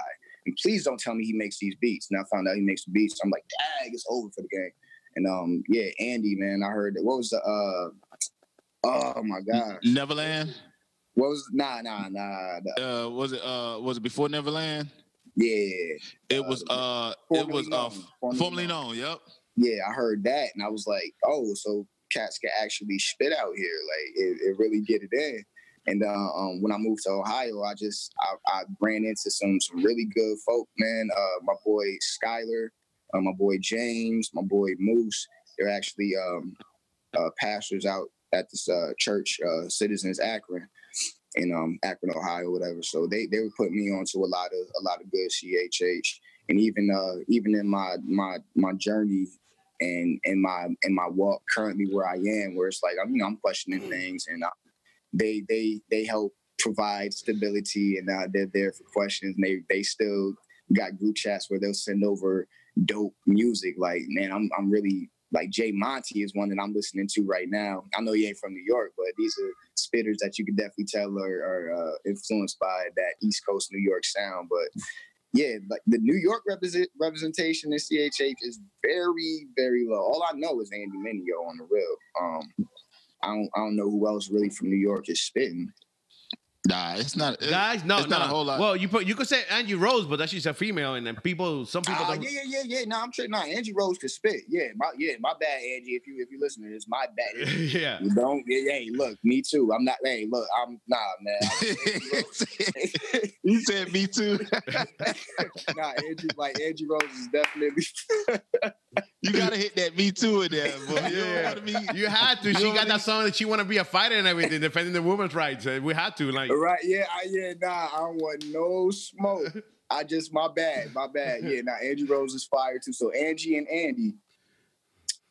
And please don't tell me he makes these beats. And I found out he makes the beats. I'm like, dang, it's over for the game. And um, yeah, Andy, man, I heard that. What was the uh oh my god. Neverland. What was nah nah nah the, Uh, was it uh was it before Neverland? yeah. It was uh it formerly was uh formerly formerly known. known. Yep. Yeah, I heard that and I was like, oh, so cats can actually spit out here. Like it, it really get it in. And uh, um, when I moved to Ohio, I just I, I ran into some some really good folk, man. Uh, my boy Skyler, uh, my boy James, my boy Moose. They're actually um, uh, pastors out at this uh, church, uh, Citizens Akron, in um, Akron, Ohio, whatever. So they they were putting me onto a lot of a lot of good CHH, and even uh, even in my my my journey and in my in my walk currently where I am, where it's like I'm you know I'm questioning things, and I, they they they help provide stability, and uh, they're there for questions. And they they still got group chats where they'll send over dope music. Like man, I'm I'm really like J. Monty is one that I'm listening to right now. I know he ain't from New York, but these are spitters that you could definitely tell are, are uh, influenced by that East Coast New York sound. But yeah, like the New York represent, representation in CHH is very, very low. All I know is Andy Mineo on the real. Um, I don't, I don't know who else really from New York is spitting. Nah, it's not. It, Guys, no, it's no. not a whole lot. Well, you put you could say Angie Rose, but that's she's a female, and then people, some people Uh, don't. yeah, yeah, yeah, yeah. No, I'm sure. Nah, Angie Rose could spit. Yeah, my yeah, my bad, Angie. If you if you listen to this, my bad. yeah. You don't. Yeah, hey, look, me too. I'm not. Hey, look, I'm nah, man. You said me too. nah, Angie, like Angie Rose is definitely. You gotta hit that me too in there, boy. You Yeah. don't wanna You had to. You She know got what that song that she want to be a fighter and everything, defending the women's rights. Uh, we had to, like, right? Yeah, I, yeah. Nah, I don't want no smoke. I just my bad, my bad. Yeah, now Angie Rose is fired too. So Angie and Andy.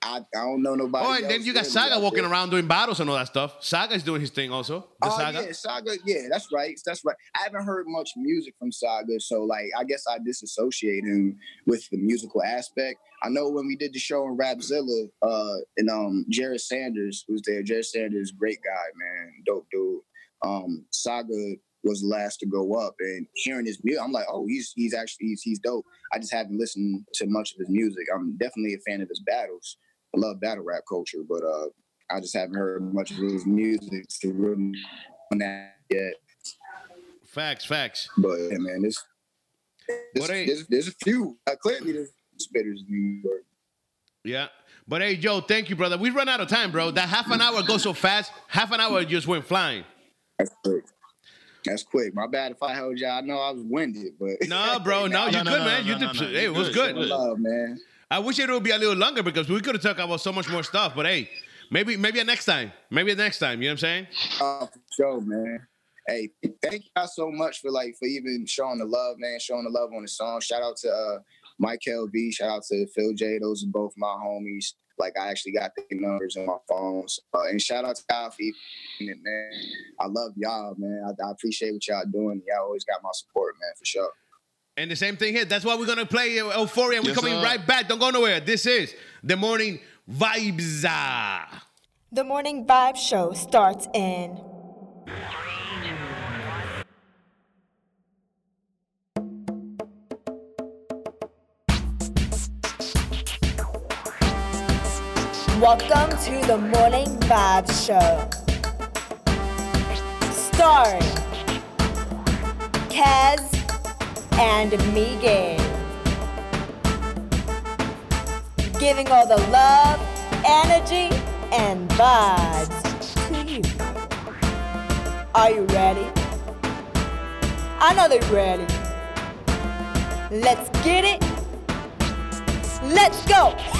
I, I don't know nobody. oh, and then you got Saga walking there. around doing battles and all that stuff. Saga's doing his thing also. Oh Saga. yeah, Saga. Yeah, that's right. That's right. I haven't heard much music from Saga, so like I guess I disassociate him with the musical aspect. I know when we did the show in Rapzilla, uh, and um, Jared Sanders was there. Jared Sanders, great guy, man, dope dude. Um, Saga was the last to go up, and hearing his music, I'm like, oh, he's he's actually he's he's dope. I just haven't listened to much of his music. I'm definitely a fan of his battles. I love battle rap culture, but uh, I just haven't heard much of his music to really on that yet. Facts, facts. But yeah, man, there's there's, But there's, there's a few. Uh, clearly, there's spitters in New York. Yeah. But hey, Joe, thank you, brother. We run out of time, bro. That half an hour goes so fast. Half an hour just went flying. That's quick. That's quick. My bad if I held y'all. I know I was winded, but No, bro. No, No, you no, good, no, man. no, you no, did. no, hey, it was good, good. love, man. I wish it would be a little longer because we could have talked about so much more stuff. But hey, maybe maybe next time. Maybe next time. You know what I'm saying? Uh, for sure, man. Hey, thank y'all so much for like for even showing the love, man. Showing the love on the song. Shout out to uh, Mike LV. Shout out to Phil J. Those are both my homies. Like I actually got the numbers on my phones. Uh, and shout out to y'all for even man. I love y'all, man. I, I appreciate what y'all doing. Y'all always got my support, man, for sure. And the same thing here. That's why we're gonna play Euphoria. And we're Yes, coming sir. right back. Don't go nowhere. This is the morning vibes. The Morning Vibe Show starts in Welcome to the Morning Vibe Show. Starring Kaz and Miguel. Giving all the love, energy, and vibes to you. Are you ready? I know they're ready. Let's get it. Let's go.